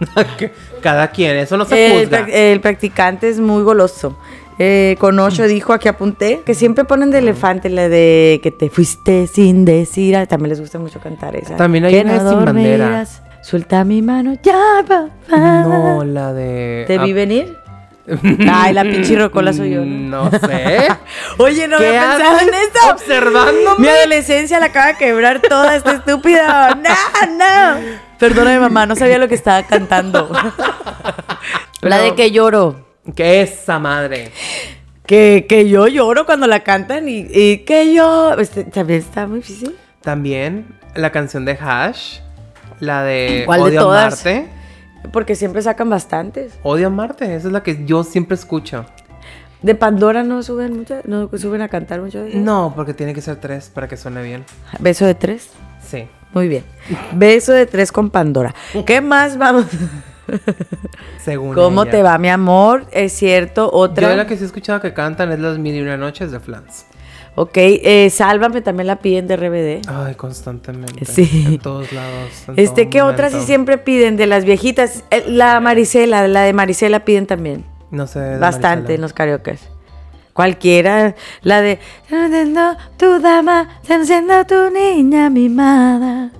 *laughs* Cada quien, eso no se El, juzga. el practicante es muy goloso. Eh, con ocho dijo, aquí apunté, que siempre ponen de elefante la de que te fuiste sin decir. ah, También les gusta mucho cantar esa. También hay Que una de Sin Bandera. Suelta mi mano, ya, papá. No, la de... ¿Te vi ah, venir? Ay, la pinche rocola soy yo. ¿no? No sé. *laughs* Oye, no ¿Qué había pensado en esto. observándome? Mi adolescencia la acaba de quebrar toda esta estúpida. *laughs* No, no. Perdóname, mamá, no sabía lo que estaba cantando. *laughs* La de que lloro. Que esa madre. Que, que yo lloro cuando la cantan y, y que yo. Este, también está muy difícil. También la canción de Hash. La de ¿Cuál de Odio todas? Amarte. Porque siempre sacan bastantes. Odio Amarte. Esa es la que yo siempre escucho. De Pandora no suben muchas, no suben a cantar mucho. No, porque tiene que ser tres para que suene bien. Beso de tres. Sí. Muy bien. Beso de tres con Pandora. *laughs* ¿Qué más vamos? Según ¿Cómo ella. te va, mi amor? Es cierto, otra. Yo la que sí he escuchado que cantan es las mil y una noches de Flans. Ok, eh, Sálvame también la piden de RBD. Ay, constantemente. Sí. En todos lados. en Este, ¿qué otra sí siempre piden de las viejitas? Eh, La Marisela, la de Marisela piden también. No sé. de Bastante Marisela. en los karaoke. Cualquiera, la de tu dama, siendo tu niña mimada.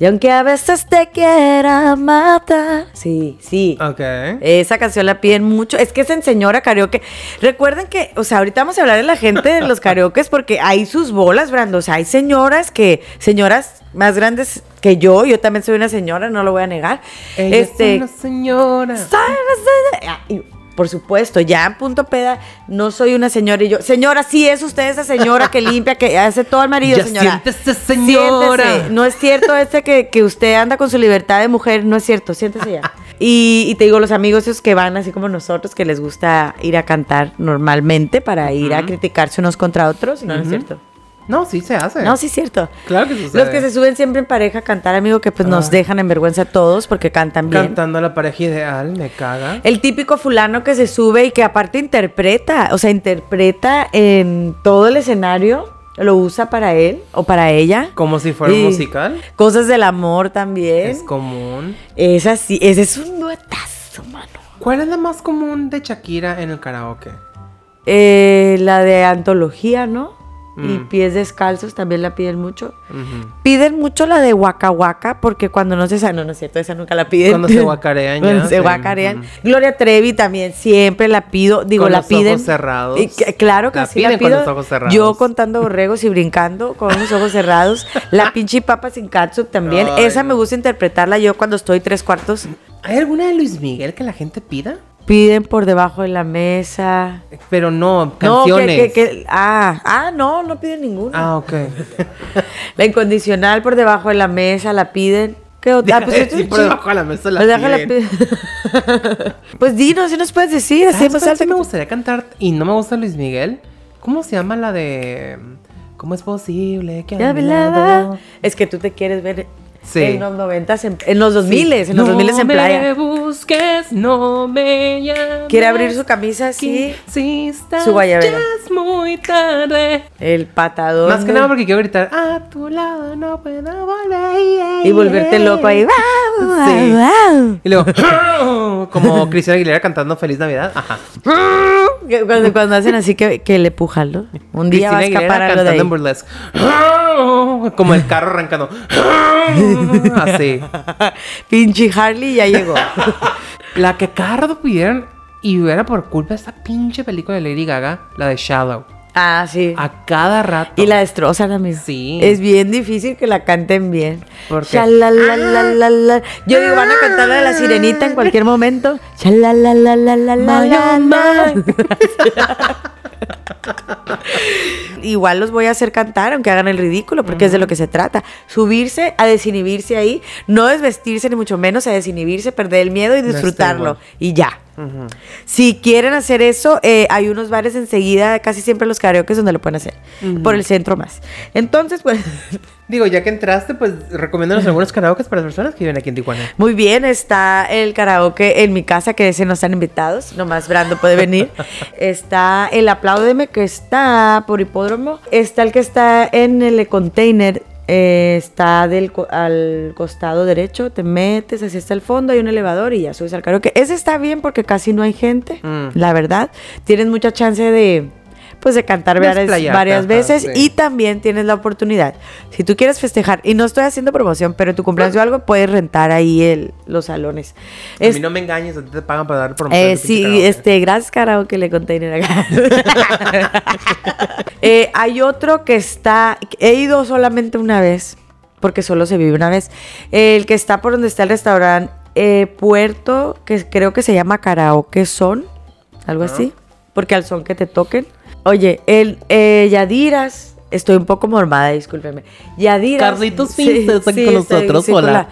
Y aunque a veces te quiera matar. Sí, sí. Ok. Esa canción la piden mucho. Es que es en señora karaoke. Recuerden que, o sea, ahorita vamos a hablar de la gente de los *laughs* karaokes porque hay sus bolas, Brando. O sea, hay señoras que, señoras más grandes que yo, yo también soy una señora, no lo voy a negar. Ella este, es una señora. Ah, y, por supuesto, ya en punto peda, no soy una señora y yo, señora, sí es usted esa señora que limpia, que hace todo el marido, Ya señora. siéntese, señora. Siéntese. No es cierto este que, que usted anda con su libertad de mujer, no es cierto, siéntese ya. Y, y te digo, los amigos esos que van así como nosotros, que les gusta ir a cantar normalmente para ir a criticarse unos contra otros, no, no es cierto. No, sí se hace. No, sí es cierto. Claro que sucede. Los que se suben siempre en pareja a cantar, amigo, que pues nos dejan en vergüenza a todos porque cantan bien. Cantando a la pareja ideal, me caga. El típico fulano que se sube y que aparte interpreta, o sea, interpreta en todo el escenario, lo usa para él o para ella. Como si fuera un musical. Cosas del amor también. Es común. Es así, ese es un duetazo, mano. ¿Cuál es la más común de Shakira en el karaoke? Eh, la de antología, ¿no? Y Mm. pies descalzos también la piden mucho. Piden mucho la de Waka Waka porque cuando no se sabe, no, no es cierto, esa nunca la piden. Cuando se *laughs* guacarean Cuando ya, se sí. guacarean. Ujú. Gloria Trevi también siempre la pido, digo, Con la los piden. ojos cerrados. Y claro que La sí la piden con pido. los ojos cerrados. Yo contando borregos y brincando con los ojos cerrados. La *laughs* pinche papa sin catsup también. Ay, esa me gusta interpretarla yo cuando estoy tres cuartos. ¿Hay alguna de Luis Miguel que la gente pida? Piden por debajo de la mesa. Pero no, No, canciones. que, que- que- ah, ah, no, no piden ninguna. Ah, ok. *laughs* La incondicional por debajo de la mesa la piden. ¿Qué otra? Ah, pues, *laughs* esto es por debajo de la mesa la Pues piden. piden. *laughs* pues dinos, si nos puedes decir, así ¿Sabes más alta sí me gustaría cantar y no me gusta Luis Miguel? ¿Cómo se llama la de... ¿Cómo es posible que a mi lado? Es que tú te quieres ver Sí. En los 90, en, los 2000, en los 2000 en No playa. me busques, no me llames. Quiere abrir su camisa así, su guayabera. ya es muy tarde. el patadón. Más que de- nada porque quiero gritar, a tu lado no puedo volver. Y volverte loco ahí. Sí. *laughs* Y luego, *laughs* como Cristina Aguilera cantando Feliz Navidad. Ajá. Cuando, cuando hacen así que, que le pujan, ¿no? Un día va a Cristina escapar Aguilera algo de cantando ahí. en burlesque. *laughs* Como el carro arrancando. *laughs* Así. Pinche Harley ya llegó. *laughs* La que Cardo pidieron y era por culpa de esta pinche película de Lady Gaga, la de Shallow. ah, sí. A cada rato. Y la destrozan, amigo. Sí. Es bien difícil que la canten bien. ¿Por qué? Shalalalala. Yo digo, van a cantar la de la sirenita en cualquier momento. *laughs* *laughs* Igual los voy a hacer cantar, aunque hagan el ridículo, porque es de lo que se trata. Subirse a desinhibirse ahí, no desvestirse ni mucho menos, a desinhibirse, perder el miedo y disfrutarlo. Y ya. Si quieren hacer eso, eh, hay unos bares enseguida, casi siempre los karaoke donde lo pueden hacer. Por el centro más. Entonces, pues, *laughs* Digo, ya que entraste, pues recomiéndanos algunos karaoke para las personas que viven aquí en Tijuana. muy bien, está el karaoke en mi casa, que ese no están invitados, nomás Brando puede venir. *laughs* está el Apláudeme, que está por hipódromo. Está el que está en el container. Eh, está del al costado derecho, te metes, así está el fondo, hay un elevador y ya subes al karaoke. Ese está bien porque casi no hay gente, Mm. la verdad. Tienes mucha chance de, pues, de cantar varias, varias veces sí. y también tienes la oportunidad. Si tú quieres festejar, y no estoy haciendo promoción, pero tu cumpleaños o algo, puedes rentar ahí el, los salones. A Es- mí no me engañes, a ti te pagan para dar promoción. eh, sí, karaoke. este, gracias karaoke le container acá. *laughs* Eh, hay otro que está, he ido solamente una vez, porque solo se vive una vez. el que está por donde está el restaurante eh, Puerto, que creo que se llama Karaoke Son, algo así, porque al son que te toquen. Oye, el eh, Yadiras, estoy un poco mormada, discúlpeme. Yadiras. Carlitos Finster está aquí con estoy- nosotros, sí, hola. hola.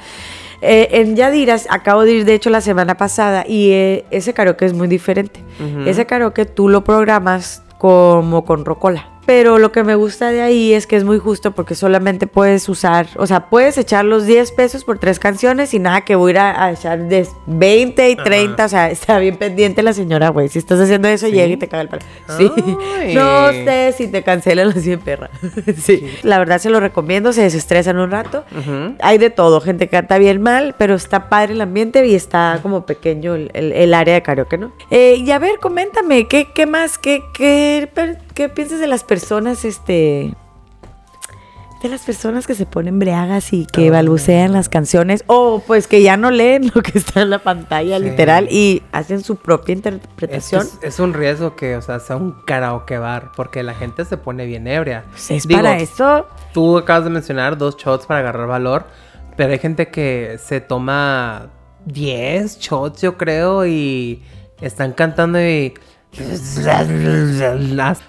Eh, en Yadiras acabo de ir, de hecho, la semana pasada y eh, ese karaoke es muy diferente. Ese karaoke tú lo programas como con rocola. Pero lo que me gusta de ahí es que es muy justo porque solamente puedes usar, o sea, puedes echar los 10 pesos por tres canciones y nada que voy a ir a, echar de 20 y 30, o sea, *laughs* está bien pendiente la señora, güey. Si estás haciendo eso, llega y te caga el palo. Sí. Ay. No sé si te cancelan los 100 perra. *laughs* sí. La verdad se lo recomiendo, se desestresan un rato. Hay de todo, gente que canta bien mal, pero está padre el ambiente y está como pequeño el, el- el área de karaoke, ¿no? Eh, y a ver, coméntame, ¿qué, qué más? ¿Qué, qué, qué piensas de las personas, este... De las personas que se ponen breagas y que balbucean las canciones o pues que ya no leen *laughs* lo que está en la pantalla Sí. literal y hacen su propia interpretación. es, es un riesgo que, o sea, sea un karaoke bar, porque la gente se pone bien ebria. Pues es Digo, para eso. Tú acabas de mencionar dos shots para agarrar valor, pero hay gente que se toma 10 shots, yo creo, y están cantando y...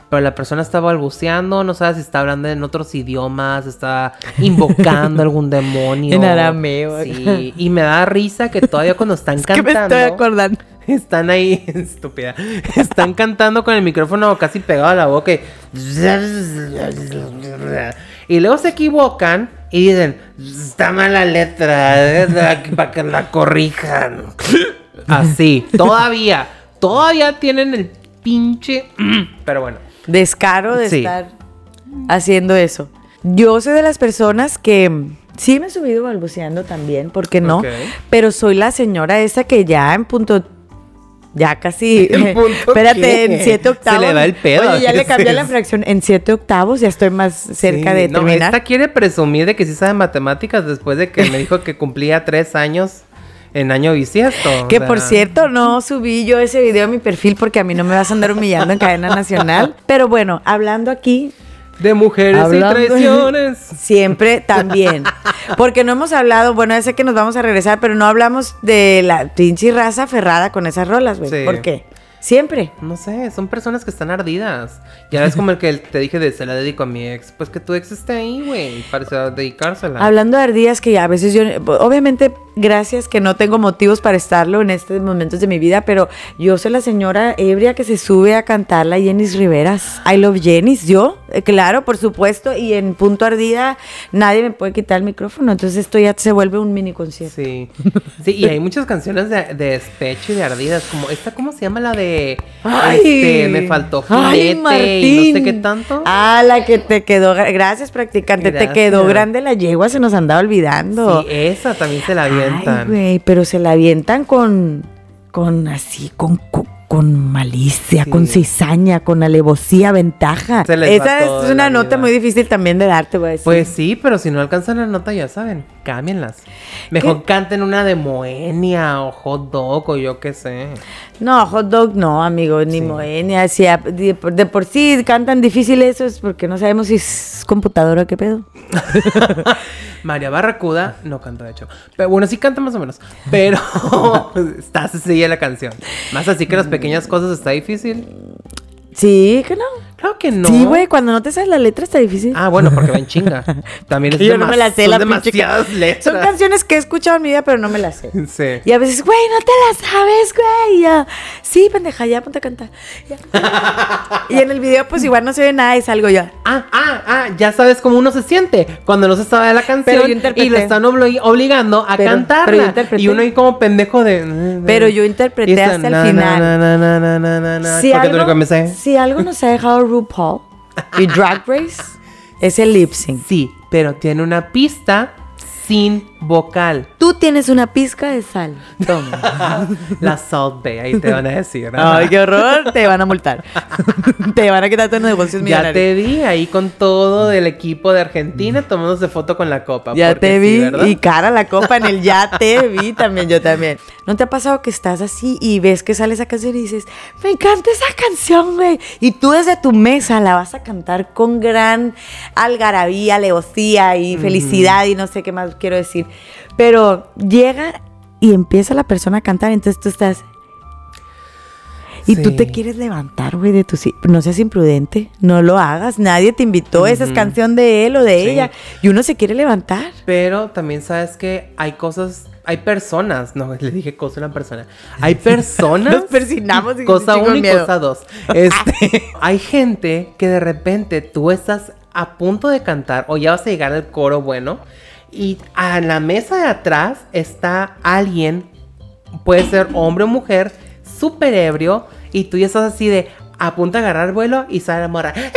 Pero la persona está balbuceando, no sabe si está hablando en otros idiomas, está invocando algún *laughs* demonio. En arameo. Sí, y me da risa que todavía cuando están *laughs* que me cantando... estoy acordando. Están ahí, *laughs* estúpida. Están cantando con el micrófono casi pegado a la boca. Y, y luego se equivocan y dicen, está mala letra, eh, para que la corrijan. Así, todavía, todavía tienen el pinche... Pero bueno. descaro de Sí. estar haciendo eso. Yo soy de las personas que mm, sí me he subido balbuceando también, ¿por qué no? Pero soy la señora esa que ya en punto ya casi *laughs* ¿En punto *laughs* espérate qué? en siete Se octavos le va el pedo oye ya le cambié la fracción en siete octavos ya estoy más cerca Sí, de no, terminar esta quiere presumir de que sí sabe matemáticas después de que me dijo que cumplía tres años en año bisiesto. o que sea, por cierto no subí yo ese video a mi perfil porque a mí no me vas a andar humillando en cadena nacional pero bueno hablando aquí De mujeres Hablando- y traiciones. *laughs* Siempre también. Porque no hemos hablado, bueno, ya sé que nos vamos a regresar, pero no hablamos de la pinche raza ferrada con esas rolas, güey. Sí. ¿Por qué? Siempre. No sé, son personas que están ardidas. Ya ves como el que te dije de se la dedico a mi ex. Pues que tu ex esté ahí, güey, para dedicársela. Hablando de ardillas que a veces yo, obviamente gracias que no tengo motivos para estarlo en estos momentos de mi vida, pero yo soy la señora ebria que se sube a cantar la Jenis Riveras. I love Jenis, yo, eh, claro, por supuesto, y en punto ardida nadie me puede quitar el micrófono, entonces esto ya se vuelve un mini concierto. Sí. Sí, y hay muchas canciones de, de despecho y de ardidas, como esta, ¿cómo se llama? La de este, me faltó Ay, jinete y no sé qué tanto. Ah, la que te quedó, gracias practicante, te quedó grande la yegua, se nos andaba olvidando. Sí, esa también se la Ay, avientan. güey, pero se la avientan con, con así, con, con, con malicia, Sí. con cizaña, con alevosía, ventaja. Esa es una nota vida. muy difícil también de darte, voy a decir. Pues sí, pero si no alcanzan la nota, ya saben, cámbienlas. Mejor canten una de Moenia o Hot Dog o yo qué sé. No, hot dog no, amigo, ni Sí. moenia. Si a- de, por- de por sí cantan difícil eso es porque no sabemos si es computadora o qué pedo. *laughs* María Barracuda no canta, de hecho. Pero bueno, sí canta más o menos. Pero *laughs* *laughs* está sencilla la canción. Más así que las pequeñas cosas está difícil. Sí, que no. Claro que no. Sí, güey, cuando no te sabes la letra está difícil. Ah, bueno, porque va en *laughs* chinga. También es Yo no me la sé, son la demasiadas letras. Son canciones que he escuchado en mi vida, pero no me las sé. Sí. Y a veces, güey, no te las sabes, güey. Y yo, sí, pendeja, ya ponte a cantar. Ya. *laughs* y en el video, pues igual no se ve nada y salgo ya. Ah, ah, ah, ya sabes cómo uno se siente cuando no se sabe la canción yo y lo están obli- obligando a Pero- cantarla. pero yo interpreté. Y uno ahí como pendejo de. Pero yo interpreté hasta el na, final. na, na, na, na, na, na, na, Si algo, sé. si algo nos ha dejado RuPaul y Drag Race, es el lip sync. Sí, pero tiene una pista sin vocal. Tú tienes una pizca de sal. Toma. *laughs* La Salt Bay, ahí te van a decir. Ay, qué horror. Te van a multar. *laughs* te van a quitar tus negocios Ya millonarios. te vi ahí con todo del equipo de Argentina tomándose foto con la copa. Ya te sí, vi ¿verdad? y cara la copa en el ya te vi también, yo también. ¿No te ha pasado que estás así y ves que sale esa canción y dices, me encanta esa canción, güey? Y tú desde tu mesa la vas a cantar con gran algarabía, alevosía y felicidad y no sé qué más quiero decir. Pero llega y empieza la persona a cantar, entonces tú estás... Y tú te quieres levantar, güey, de tu No seas imprudente, no lo hagas. Nadie te invitó, esa es canción de él o de Sí. ella. Y uno se quiere levantar. Pero también sabes que hay cosas, hay personas, no, *laughs* le dije cosa a una persona. Hay personas. *laughs* Nos persinamos y Cosa uno y miedo. cosa dos. Este, *laughs* hay gente que de repente tú estás a punto de cantar o ya vas a llegar al coro bueno y a la mesa de atrás está alguien, puede ser hombre o mujer, súper ebrio y tú ya estás así de a punto de agarrar vuelo y sale la morra. Dice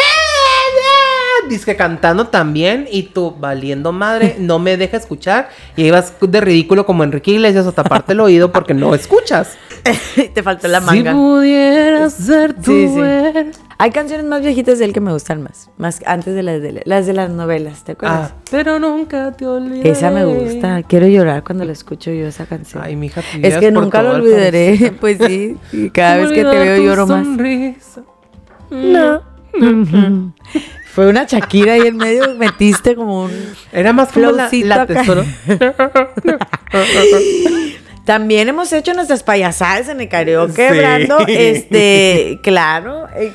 que cantando también y tú valiendo madre, no me deja escuchar y ahí vas de ridículo como Enrique Iglesias a taparte el oído porque no escuchas. *laughs* Te faltó la Si manga. pudieras ser tú. Sí, sí. er- Hay canciones más viejitas de él que me gustan más. Más antes de las de las, de las novelas, ¿te acuerdas? Ah, pero nunca te olvidaré. Esa me gusta. Quiero llorar cuando la escucho yo esa canción. Ay, mija, tú es que nunca lo olvidaré. *laughs* Pues sí. Y cada vez que te veo tu lloro más. sonrisa. Fue una Shakira ahí en medio. *laughs* Metiste como un. Era más como la, tesoro. *laughs* También hemos hecho nuestras payasadas en el karaoke, Sí. Brando. Este, *laughs* claro. eh,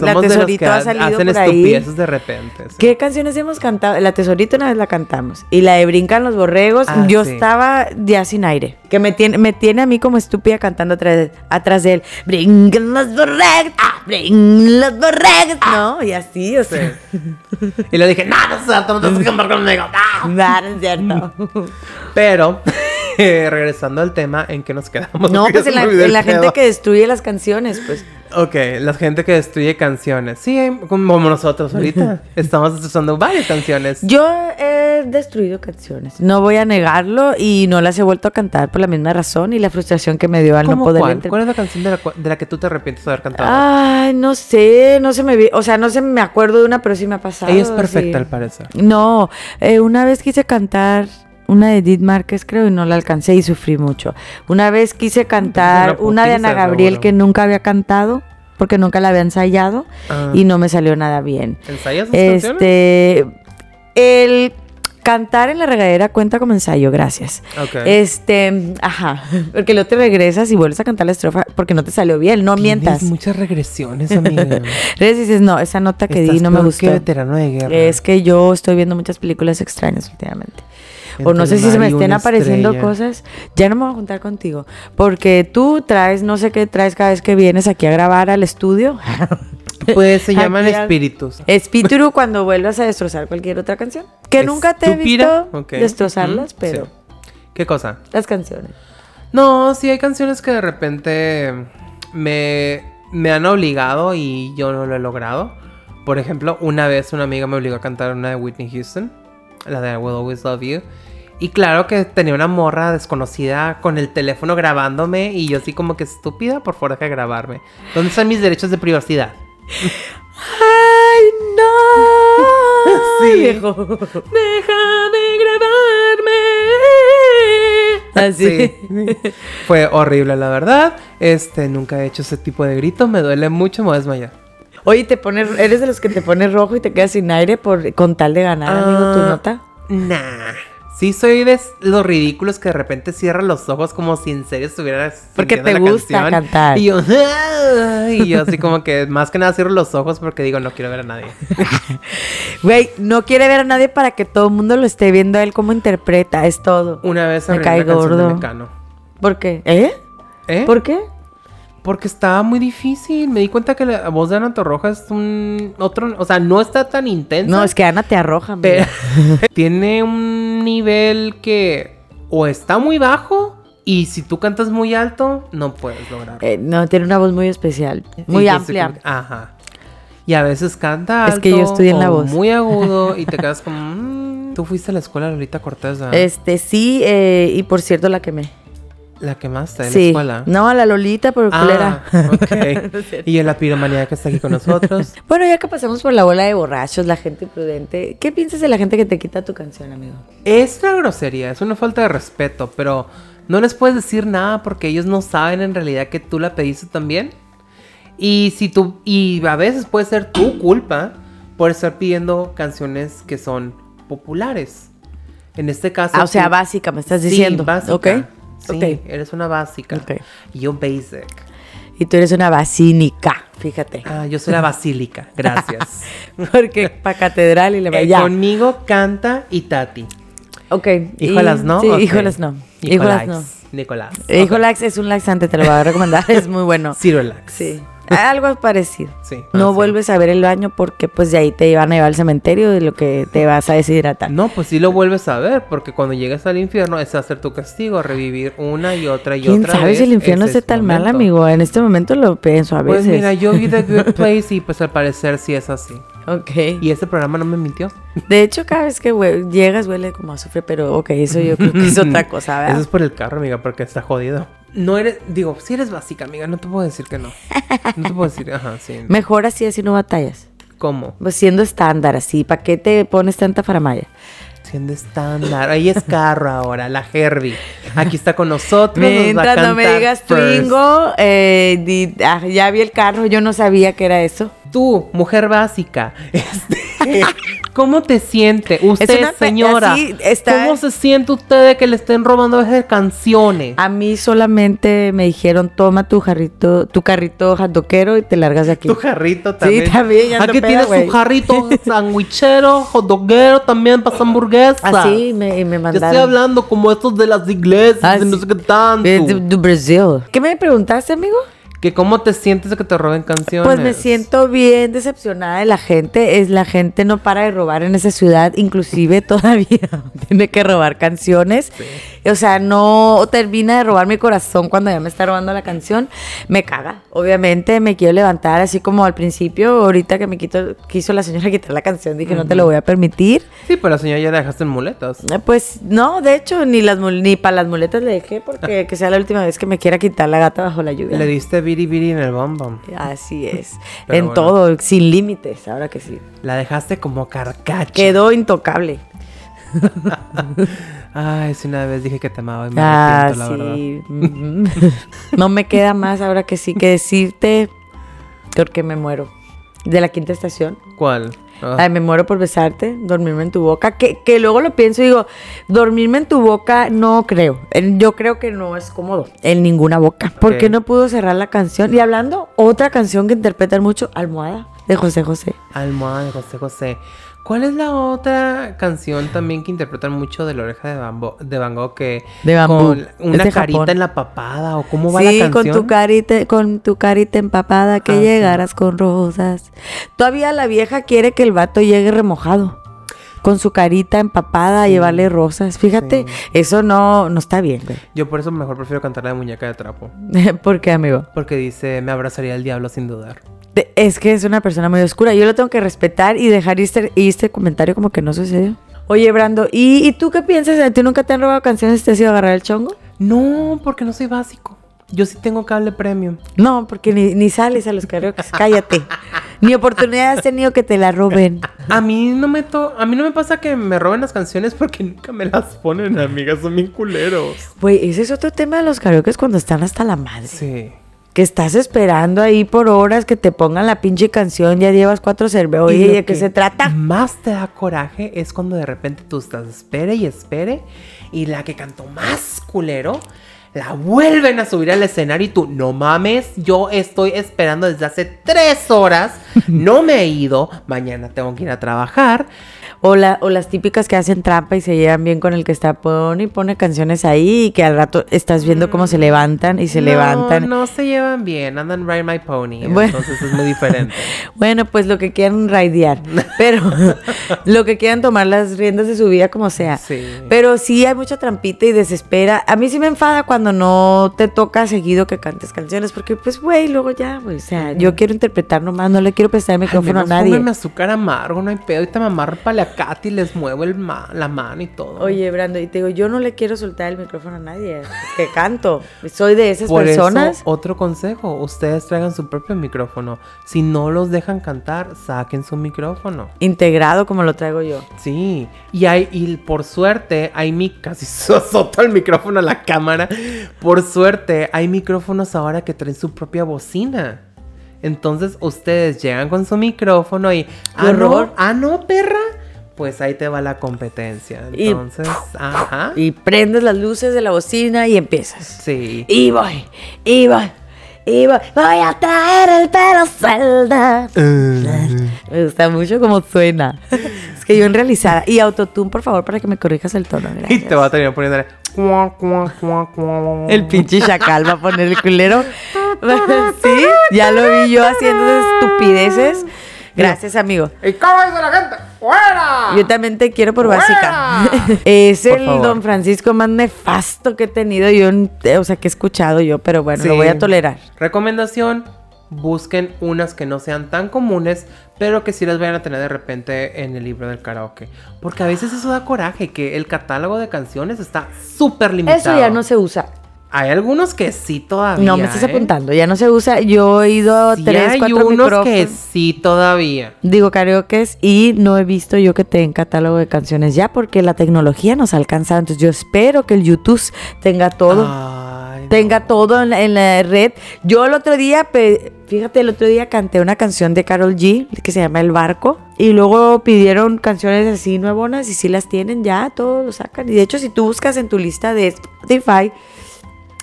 la Somos de los tesorito que ha salido hacen por ahí. estupideces de repente. sí. ¿Qué canciones hemos cantado? La Tesorito una vez la cantamos. Y la de Brincan los Borregos, Ah, yo sí. estaba ya sin aire. Que me tiene, me tiene a mí como estúpida cantando atrás, atrás de él. Brincan los borregos, ah, brincan los borregos. No, y así, o sea. *laughs* Y le dije, no, no es cierto, no te vas a conmigo. no". No es cierto. *laughs* Pero, *laughs* eh, regresando al tema, ¿en qué nos quedamos? No, pues en la, en gente que destruye las canciones, pues. Ok, la gente que destruye canciones. Sí, como nosotros ahorita. *laughs* Estamos destruyendo varias canciones. Yo he destruido canciones. No voy a negarlo y no las he vuelto a cantar por la misma razón y la frustración que me dio al no ¿Cómo poder cuál? entre- ¿Cuál es la canción de la, cu- de la que tú te arrepientes de haber cantado? Ay, no sé, no se me vi, o sea, no se me acuerdo de una, pero sí me ha pasado. Ella es perfecta, sí. al parecer. No, eh, una vez quise cantar una de Edith Márquez, creo, y no la alcancé y sufrí mucho. Una vez quise cantar una una de Ana Gabriel que nunca había cantado, porque nunca la había ensayado Ah. y no me salió nada bien. ¿Ensayas canciones? Este, el cantar en la regadera cuenta como ensayo, gracias. Este, ajá, *laughs* porque luego te regresas y vuelves a cantar la estrofa porque no te salió bien, no mientas. muchas regresiones, amiga. *laughs* Regresas y dices, no, esa nota que di no me gustó. que veterano de guerra. Es que yo estoy viendo muchas películas extrañas últimamente. O no sé si se me estén apareciendo estrella. cosas, ya no me voy a juntar contigo. Porque tú traes, no sé qué traes cada vez que vienes aquí a grabar al estudio. *laughs* Pues se *laughs* llaman al- espíritus. Espíritu *laughs* cuando vuelvas a destrozar cualquier otra canción. Que nunca te he visto destrozarlas, pero sí. ¿Qué cosa? las canciones. No, sí hay canciones que de repente me, me han obligado y yo no lo he logrado. Por ejemplo, una vez una amiga me obligó a cantar una de Whitney Houston, la de I Will Always Love You. Y claro que tenía una morra desconocida con el teléfono grabándome y yo así como que estúpida, por favor deja de grabarme. ¿Dónde están mis derechos de privacidad? ¡Ay, no! *laughs* Sí. viejo. ¡Déjame grabarme! Así. Sí. Fue horrible, la verdad. Este, nunca he hecho ese tipo de grito. Me duele mucho, me voy a desmayar. Oye, te pones, eres de los que te pones rojo y te quedas sin aire por con tal de ganar, amigo, tu Ah, nota. Nah. Sí, soy de los ridículos que de repente cierran los ojos como si en serio estuvieras. Porque te la gusta canción. cantar. Y yo, "Ah", y yo así como que más que nada cierro los ojos porque digo, no quiero ver a nadie. *laughs* Güey, no quiere ver a nadie para que todo el mundo lo esté viendo a él cómo interpreta, es todo. Una vez Me cae una de gordo. Mecano. ¿Por qué? ¿Eh? ¿Eh? ¿Por qué? Porque estaba muy difícil. Me di cuenta que la voz de Ana Torroja es un otro, o sea, no está tan intensa. No, es que Ana te arroja, pero *laughs* tiene un nivel que o está muy bajo y si tú cantas muy alto no puedes lograrlo. Eh, no, tiene una voz muy especial, muy Y amplia. ajá. Y a veces canta alto Es que yo estudié en la voz. muy agudo *laughs* y te quedas como "Mm". tú fuiste a la escuela Lolita Cortés, ¿verdad? Este, sí, eh, y por cierto la quemé. La que más está en la Sí. escuela. No, a la Lolita por culera. Ah, ok. *laughs* y la piromanía que está aquí con nosotros. *laughs* Bueno, ya que pasamos por la bola de borrachos, la gente prudente, ¿qué piensas de la gente que te quita tu canción, amigo? Es una grosería, es una falta de respeto, pero no les puedes decir nada porque ellos no saben en realidad que tú la pediste también. Y si tú y a veces puede ser tu culpa por estar pidiendo canciones que son populares. En este caso, Ah, o sea, tú- básica, me estás Sí, diciendo. básica. Ok. Sí, ok. eres una básica. Ok. Y yo basic. Y tú eres una basínica, fíjate. Ah, yo soy la basílica. *laughs* Gracias. Porque para catedral y le va Eh, conmigo canta Itati. Ok. y- Híjolas, ¿no? Sí, Ok. híjolas no. Híjolas no. Nicolás. Híjolax es un laxante, te lo voy a recomendar, es muy bueno. *laughs* Cirolax. Sí. *laughs* Algo parecido. Sí. No Ah, sí. vuelves a ver el baño porque pues de ahí te van a llevar al cementerio de lo que te vas a deshidratar. No, pues sí lo vuelves a ver, porque cuando llegas al infierno es hacer tu castigo, revivir una y otra y ¿Quién otra sabe vez si el infierno ese esté tan mal, momento. amigo? En este momento lo pienso a Pues veces. mira, yo vi The *laughs* Good Place y pues al parecer sí es así. Ok. Y este programa no me mintió. De hecho, cada vez que hue- llegas huele como a azufre, pero ok, eso yo creo que es *laughs* otra cosa, Eso es por el carro, amiga, porque está jodido. No eres, digo, si eres básica, amiga, no te puedo decir que no. No te puedo decir, ajá, *laughs* sí. Mejor así, así no batallas. ¿Cómo? Pues siendo estándar, así, ¿para qué te pones tanta faramaya? Siendo estándar. Ahí es carro ahora, la Herbie. Aquí está con nosotros. nos Mientras no me digas. Twingo, eh, di- ah, ya vi el carro, yo no sabía que era eso. Tú, mujer básica, *laughs* este, ¿cómo te siente usted, señora? así está- ¿Cómo se siente usted de que le estén robando a veces canciones? A mí solamente me dijeron, toma tu jarrito, tu carrito hotdoquero y te largas de aquí. Tu jarrito también. también, ya ando Aquí tienes su jarrito *laughs* sandwichero, hotdoguero también para hamburguesas. Así me, y me Yo mandaron. estoy hablando como estos de las iglesias, Ah, de no sí. sé qué tanto. De, de Brasil. ¿Qué me preguntaste, amigo? Que cómo te sientes de que te roben canciones. Pues me siento bien decepcionada de la gente. Es la gente no para de robar en esa ciudad, inclusive *laughs* todavía tiene que robar canciones. O sea, no termina de robar mi corazón cuando ya me está robando la canción. Me caga. Obviamente me quiero levantar así como al principio, ahorita que me quito, quiso la señora *laughs* quitar la canción, dije no te lo voy a permitir. Sí, pero la señora ya la dejaste en muletas. Eh, Pues no, de hecho ni las ni para las muletas le dejé porque *laughs* que sea la última vez que me quiera quitar la gata bajo la lluvia. Le diste biri biri en el bom. Así es. *laughs* Pero en bueno. todo, sin límites, ahora que sí. La dejaste como carcacha. Quedó intocable. *laughs* Ay, si una vez dije que te amaba y me Ah, arrepiento, la verdad. sí. Mm. *laughs* no me queda más ahora que sí que decirte porque me muero. De la quinta estación. ¿Cuál? Ah, Ay, me muero por besarte, dormirme en tu boca. Que, que luego lo pienso y digo, dormirme en tu boca no creo. Yo creo que no es cómodo en ninguna boca. ¿Por qué no pudo cerrar la canción? Y hablando, otra canción que interpretan mucho, Almohada, de José José. Almohada de José José. ¿Cuál es la otra canción también que interpretan mucho de la oreja de, Bambo, de Van Gogh que De bambú. con una de carita Japón. en la papada o cómo va Sí, la con canción? tu carita, con tu carita empapada que Ah, sí. llegaras con rosas. Todavía la vieja quiere que el vato llegue remojado. Con su carita empapada a llevarle rosas. Fíjate, Sí. eso no, no está bien, güey. Yo por eso mejor prefiero cantar la de muñeca de trapo. *laughs* ¿Por qué, amigo? Porque dice, me abrazaría el diablo sin dudar. Es que es una persona muy oscura. Yo lo tengo que respetar y dejar este, este comentario como que no sucedió. Oye, Brando, ¿y, y tú qué piensas? ¿A ti nunca te han robado canciones y te has ido a agarrar el chongo? No, porque no soy básico. Yo sí tengo cable premium. No, porque ni, ni sales a los karaoke. Cállate. Ni oportunidad has tenido que te la roben. A mí no me to a mí no me pasa que me roben las canciones porque nunca me las ponen, amigas, son bien culeros. Güey, ese es otro tema de los karaoke cuando están hasta la madre. Sí. Que estás esperando ahí por horas que te pongan la pinche canción, ya llevas cuatro cervezas. Oye, ¿de qué se trata? Más te da coraje es cuando de repente tú estás espere y espere y la que cantó más culero la vuelven a subir al escenario y tú, no mames, yo estoy esperando desde hace tres horas, *laughs* no me he ido, mañana tengo que ir a trabajar. O, la- o las típicas que hacen trampa y se llevan bien con el que está pone y pone canciones ahí y que al rato estás viendo cómo se levantan y se No, levantan. No se llevan bien, andan ride my pony, *laughs* Bueno. entonces es muy diferente. *laughs* Bueno, pues lo que quieran raidear, *laughs* pero lo que quieran tomar las riendas de su vida como sea. Sí. Pero sí hay mucha trampita y desespera. A mí sí me enfada cuando no te toca seguido que cantes canciones, porque pues, güey, luego ya, güey, o sea, yo quiero interpretar nomás, no le quiero prestar el micrófono Ay, a nadie. Azúcar amargo, no hay pedo. Ahorita me amarro el paliacate y les muevo el ma- la mano y todo. Oye, Brando, y te digo, yo no le quiero soltar el micrófono a nadie, que canto. Soy de esas Por personas. eso, otro consejo, ustedes traigan su propio micrófono. Si no los dejan cantar, saquen su micrófono. Integrado como lo traigo yo. Sí, y hay, y por suerte, hay mi, casi *laughs* azotó el micrófono a la cámara. Por suerte, hay micrófonos ahora que traen su propia bocina. Entonces, ustedes llegan con su micrófono y, ah, no, ah, no, perra. Pues ahí te va la competencia. Y- Entonces, ajá. Y prendes las luces de la bocina y empiezas. Sí. Y voy, y voy, y voy. Voy a traer el pelo celda. Me gusta mucho cómo suena. *laughs* Es que yo en realizada. Y autotune, por favor, para que me corrijas el tono. Y gracias. te va a terminar cuá. El pinche chacal va a poner el culero. *laughs* *laughs* sí, ya lo vi yo haciendo estupideces. Gracias, amigo. ¿Y cómo dice la gente? ¡Fuera! Yo también te quiero por ¡Fuera! básica. *laughs* es Por el favor. don Francisco más nefasto que he tenido yo, eh, o sea, que he escuchado yo, pero bueno, lo voy a tolerar. Recomendación, busquen unas que no sean tan comunes, pero que sí las vayan a tener de repente en el libro del karaoke. Porque a veces eso da coraje, que el catálogo de canciones está súper limitado. Eso ya no se usa. Hay algunos que sí todavía. No me estás ¿eh? apuntando, ya no se usa. Yo he ido Sí tres, hay cuatro unos micrófonos. que sí todavía. Digo karaokes y no he visto yo que tenga catálogo de canciones ya porque la tecnología nos ha alcanzado. Entonces yo espero que el YouTube tenga todo. Ay, tenga todo en la, en la red. Yo el otro día, fíjate, el otro día canté una canción de Carol G que se llama El Barco. Y luego pidieron canciones así nuevonas y sí las tienen ya, todos lo sacan. Y de hecho, si tú buscas en tu lista de Spotify,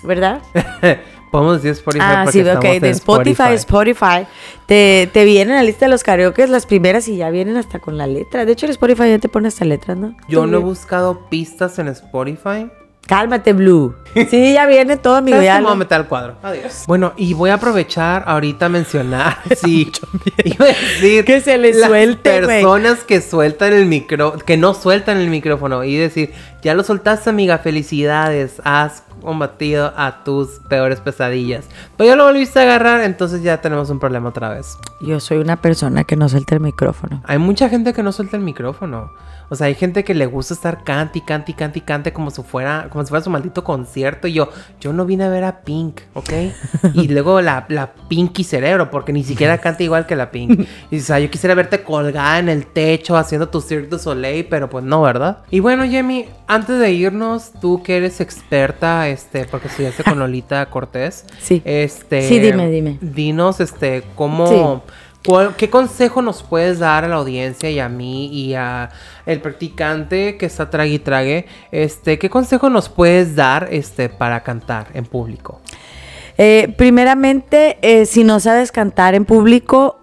¿verdad? *laughs* Podemos decir Spotify ah, porque sí, ok, de Spotify, Spotify. Te, te viene la lista de los karaoke las primeras y ya vienen hasta con la letra. De hecho, el Spotify ya te pone hasta letras, ¿no? Yo no he buscado pistas en Spotify. Cálmate, Blue. Sí, ya viene todo, amigo. ¿Sabes Ya qué? Me voy a lo- meter al cuadro. Adiós. Bueno, y voy a aprovechar ahorita a mencionar. *laughs* sí. Iba a decir. Que se le las suelte. Personas que sueltan el micro. Que no sueltan el micrófono. Y decir, ya lo soltaste, amiga. Felicidades. Has combatido a tus peores pesadillas. Pero ya lo volviste a agarrar. Entonces ya tenemos un problema otra vez. Yo soy una persona que no suelta el micrófono. Hay mucha gente que no suelta el micrófono. O sea, hay gente que le gusta estar cante y cante y cante y cante como si fuera, como si fuera su maldito concierto. Y yo, yo no vine a ver a Pink, ¿ok? Y *laughs* luego la, la Pinky Cerebro, porque ni siquiera canta igual que la Pink. Y o sea, yo quisiera verte colgada en el techo haciendo tu Cirque du Soleil, pero pues no, ¿verdad? Y bueno, Jamie, antes de irnos, tú que eres experta, este, porque estudiaste con *laughs* Lolita Cortés. Sí. Este. Sí, dime, dime. Dinos, este, cómo. Sí. ¿Cuál- ¿Qué consejo nos puedes dar a la audiencia y a mí y a el practicante que está trague y trague? Este, ¿qué consejo nos puedes dar este para cantar en público? Eh, primeramente, eh, si no sabes cantar en público,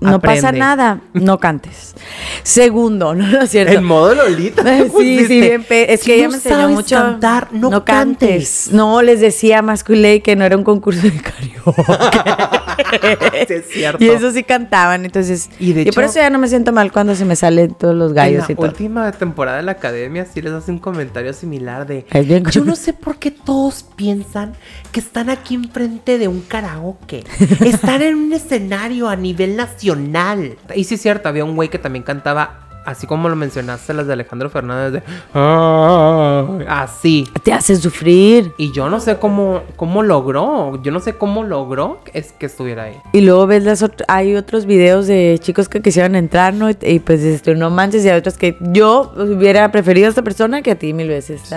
no pasa nada, no cantes. Segundo, *laughs* no, no es cierto. En modo Lolita. *laughs* Sí, sí, bien es Si que ella no me enseñó sabes mucho. cantar, no, cantes. No, les decía masculé que no era un concurso de karaoke. *laughs* Sí, es cierto. y eso sí cantaban, entonces. Y de por eso ya no me siento mal cuando se me salen todos los gallos la y todo. última temporada de la academia sí les hace un comentario similar de Es bien yo no sé por qué todos piensan que están aquí enfrente de un karaoke. Están en un escenario a nivel nacional. Y sí es cierto, había un güey que también cantaba así como lo mencionaste las de Alejandro Fernández de así. Te hace sufrir. Y yo no sé cómo cómo logró, yo no sé cómo logró es que estuviera ahí. Y luego ves las ot- hay otros videos de chicos que quisieron entrar, ¿no? Y, y pues no manches, y hay otros que yo hubiera preferido a esta persona que a ti mil veces. Sí.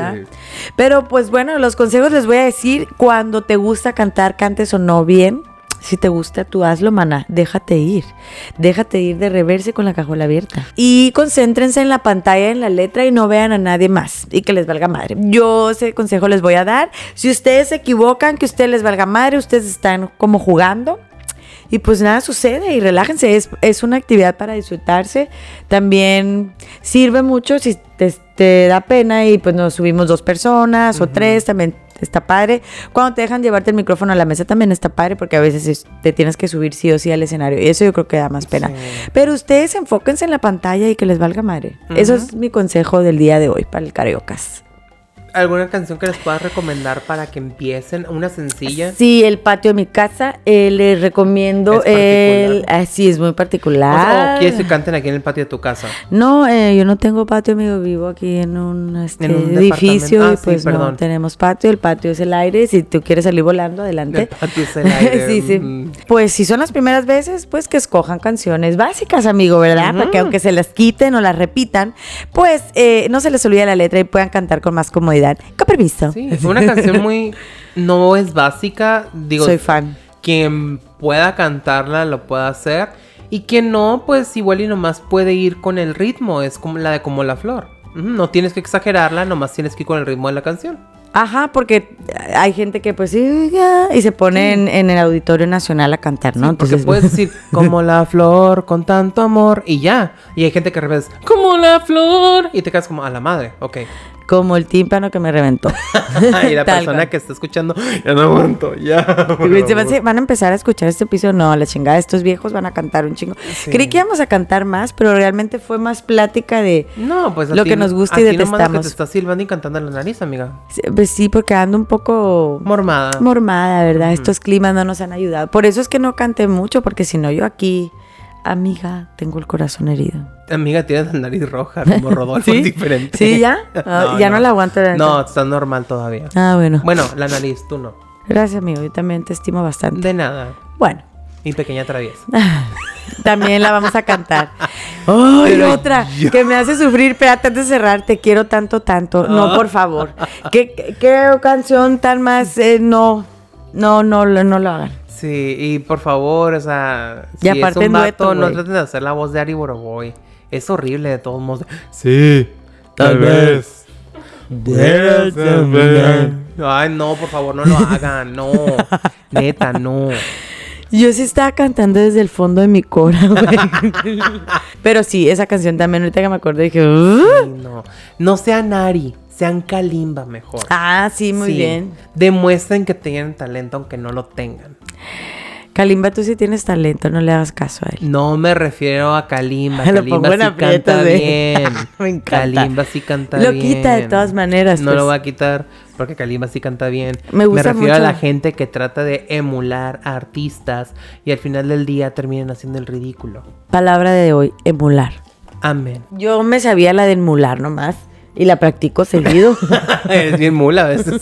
Pero pues bueno, los consejos les voy a decir, cuando te gusta cantar, cantes o no bien. Si te gusta, tú hazlo, mana. Déjate ir. Déjate ir de reverse con la cajuela abierta. Y concéntrense en la pantalla, en la letra y no vean a nadie más. Y que les valga madre. Yo ese consejo les voy a dar. Si ustedes se equivocan, que ustedes les valga madre, ustedes están como jugando. Y pues nada sucede y relájense, es, es una actividad para disfrutarse. También sirve mucho si te, te da pena y pues nos subimos dos personas o tres, también está padre. Cuando te dejan llevarte el micrófono a la mesa también está padre porque a veces es- te tienes que subir sí o sí al escenario y eso yo creo que da más pena. Sí. Pero ustedes enfóquense en la pantalla y que les valga madre. Eso es mi consejo del día de hoy para el karaoke. ¿Alguna canción que les puedas recomendar para que empiecen? Una sencilla. Sí, el patio de mi casa, eh, les recomiendo el... ah, sí, es muy O, particular. sea, o quieres que canten aquí en el patio de tu casa. No, eh, yo no tengo patio, amigo. Vivo aquí en un, este, En un edificio. Ah, y sí, pues no perdón. tenemos patio. El patio es el aire. Si tú quieres salir volando, adelante. El patio es el aire. *laughs* sí, sí. mm. Pues si son las primeras veces, pues que escojan canciones básicas, amigo, ¿verdad? Para que aunque se las quiten o las repitan, pues eh, no se les olvide la letra y puedan cantar con más comodidad. Con permiso. Sí, es una canción muy. *laughs* No es básica. Digo, Soy fan. quien pueda cantarla lo puede hacer. Y quien no, pues igual y nomás puede ir con el ritmo. Es como la de como la flor. No tienes que exagerarla, nomás tienes que ir con el ritmo de la canción. Ajá, porque hay gente que pues sí, y se pone en, en el Auditorio Nacional a cantar, ¿no? Porque Entonces, puedes decir *laughs* como la flor con tanto amor y ya. Y hay gente que revés como la flor y te quedas como a la madre. Ok. Como el tímpano que me reventó. *laughs* y la *laughs* persona cual. que está escuchando, ya no aguanto, ya. van, favor". se van a empezar a escuchar este episodio. No, la chingada, estos viejos van a cantar un chingo. Sí. Creí que íbamos a cantar más, pero realmente fue más plática de. No, pues Lo ti- que nos gusta y nomás lo que detestamos. te está silbando y cantando en la nariz, amiga. Pues sí, porque ando un poco Mormada. mormada, ¿verdad? Estos climas no nos han ayudado. Por eso es que no canté mucho, porque si no, yo aquí, amiga, tengo el corazón herido. Amiga, tienes la nariz roja, como *laughs* Rodolfo, ¿Sí? es diferente. ¿Sí, ya? *laughs* Ah, ya no la aguanto, la. No, está normal todavía. Ah, bueno. Bueno, la nariz, tú no. Gracias, amigo. Yo también te estimo bastante. De nada. Bueno. Mi pequeña traviesa. *laughs* También la vamos a cantar. ¡Ay, Pero otra! yo- Que me hace sufrir. Espérate, antes de cerrar, te quiero tanto, tanto. No, por favor. ¿Qué, qué, qué canción tan más? eh, no, no, no, no lo hagan. Sí, y por favor, o sea, Y si aparte es un vato, no traten de hacer la voz de Ari Boroboy. Es horrible de todos modos. Sí, tal vez. Ay, no, por favor, no lo hagan, no. *laughs* Neta, no. Yo sí estaba cantando desde el fondo de mi cora, güey. Pero sí, esa canción también, ahorita que me acordé, dije, "Uh". Sí, no. No sean Ari, sean Kalimba mejor. ah, sí, muy Sí. bien. Demuestren que tienen talento aunque no lo tengan. Kalimba, tú sí tienes talento, no le hagas caso a él. No me refiero a Kalimba. *laughs* Lo Kalimba pongo en sí canta bien. *laughs* Me encanta. Kalimba sí canta Lo bien. quita de todas maneras, No pues. lo va a quitar porque Kalimba sí canta bien. Me gusta refiero a la gente que trata de emular a artistas y al final del día terminan haciendo el ridículo. Palabra de hoy, emular. Amén. Yo me sabía la de emular nomás y la practico seguido. *laughs* es bien mula a veces.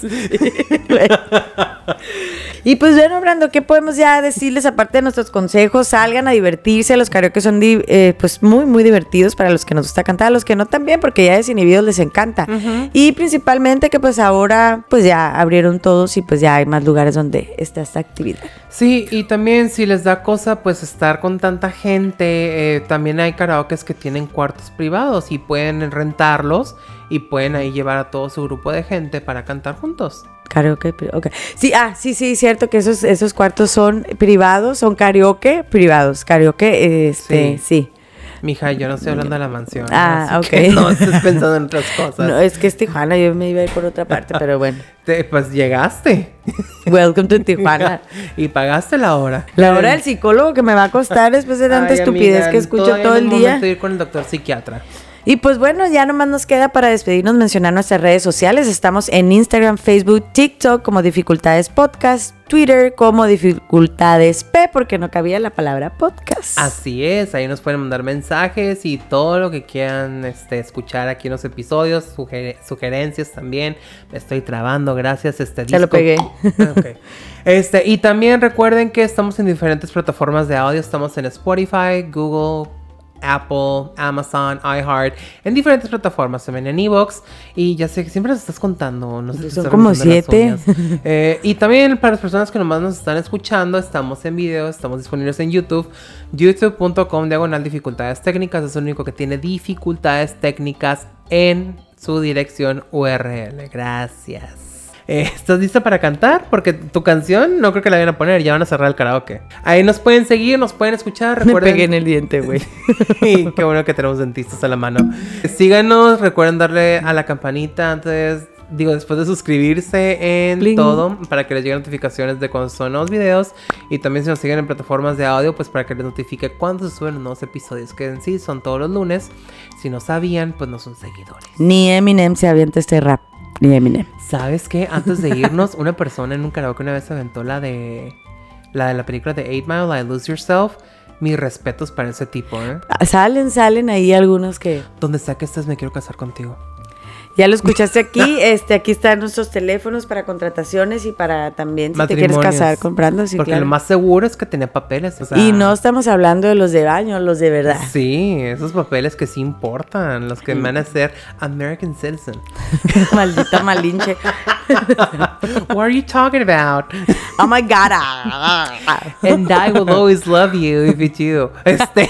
Y pues bueno, Brando, ¿qué podemos ya decirles aparte de nuestros consejos? Salgan a divertirse, los karaoke son eh, pues muy, muy divertidos para los que nos gusta cantar, a los que no también, porque ya desinhibidos les encanta. Y principalmente que pues ahora pues ya abrieron todos y pues ya hay más lugares donde está esta actividad. Sí, y también si les da cosa pues estar con tanta gente, eh, también hay karaokes que tienen cuartos privados y pueden rentarlos y pueden ahí llevar a todo su grupo de gente para cantar juntos. Karaoke, pri- ok. Sí, ah, sí, sí, cierto que esos, esos cuartos son privados, son karaoke privados. Karaoke, este, sí. Mija, yo no estoy hablando de la mansión. Ah, que ok. *laughs* no estés pensando en otras cosas. No, es que es Tijuana, yo me iba a ir por otra parte, pero bueno. *laughs* Te- pues llegaste. *laughs* Welcome to Tijuana. y pagaste la hora. La hora del psicólogo que me va a costar después de tanta Ay, estupidez amiga, que escucho todo el día. de ir con el doctor psiquiatra. Y pues bueno, ya nomás nos queda para despedirnos mencionar nuestras redes sociales. Estamos en Instagram, Facebook, TikTok como Dificultades Podcast, Twitter como Dificultades P, porque no cabía la palabra podcast. Así es, ahí nos pueden mandar mensajes y todo lo que quieran este, escuchar aquí en los episodios, suger- sugerencias también. Me estoy trabando, gracias. Este Se lo disco- pegué. *laughs* Ah. Este, y también recuerden que estamos en diferentes plataformas de audio. Estamos en Spotify, Google, Apple, Amazon, iHeart, en diferentes plataformas, también en Evox. Y ya sé que siempre nos estás contando. No sé, Son como siete. Eh, y también para las personas que nomás nos están escuchando, estamos en video, estamos disponibles en YouTube, youtube.com diagonal dificultades técnicas, es el único que tiene dificultades técnicas en su dirección URL. Gracias. Eh, *laughs* ¿Estás lista para cantar? Porque tu canción no creo que la vayan a poner, ya van a cerrar el karaoke. Ahí nos pueden seguir, nos pueden escuchar. Me Recuerden... pegué en el diente, güey. *laughs* Qué bueno que tenemos dentistas a la mano. Síganos, recuerden darle a la campanita antes, digo, después de suscribirse en Bling. todo para que les lleguen notificaciones de cuando suben nuevos videos. Y también si nos siguen en plataformas de audio, pues para que les notifique cuando se suben los nuevos episodios, que en sí son todos los lunes. Si no sabían, pues no son seguidores. Ni Eminem se avienta este rap. Ni Eminem. ¿Sabes qué? Antes de irnos, una persona en un karaoke una vez aventó la de la de la película de 8 Mile, la de Lose Yourself. Mis respetos para ese tipo, ¿eh? Ah, Salen, salen ahí algunos que... Donde sea que estés, me quiero casar contigo. Ya lo escuchaste aquí, *laughs* este, aquí están nuestros teléfonos para contrataciones y para también si te quieres casar comprando, sí, Porque claro. lo más seguro es que tenía papeles. o sea, Y no estamos hablando de los de baño, los de verdad. Sí, esos papeles que sí importan, los que van a ser American citizen. *laughs* Maldita malinche. *laughs* What are you talking about? Oh my god. And I will always love you if it's you. Este.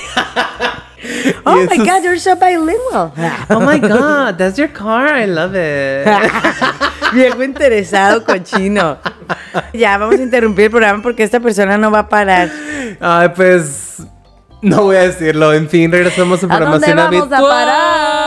*laughs* Oh my esos- god, you're so bilingual. Oh my god, that's your car. I love it. *laughs* Viejo interesado cochino. Ya vamos a interrumpir el programa porque esta persona no va a parar. Ay, pues no voy a decirlo. En fin, regresamos a ¿A dónde programación vamos a parar?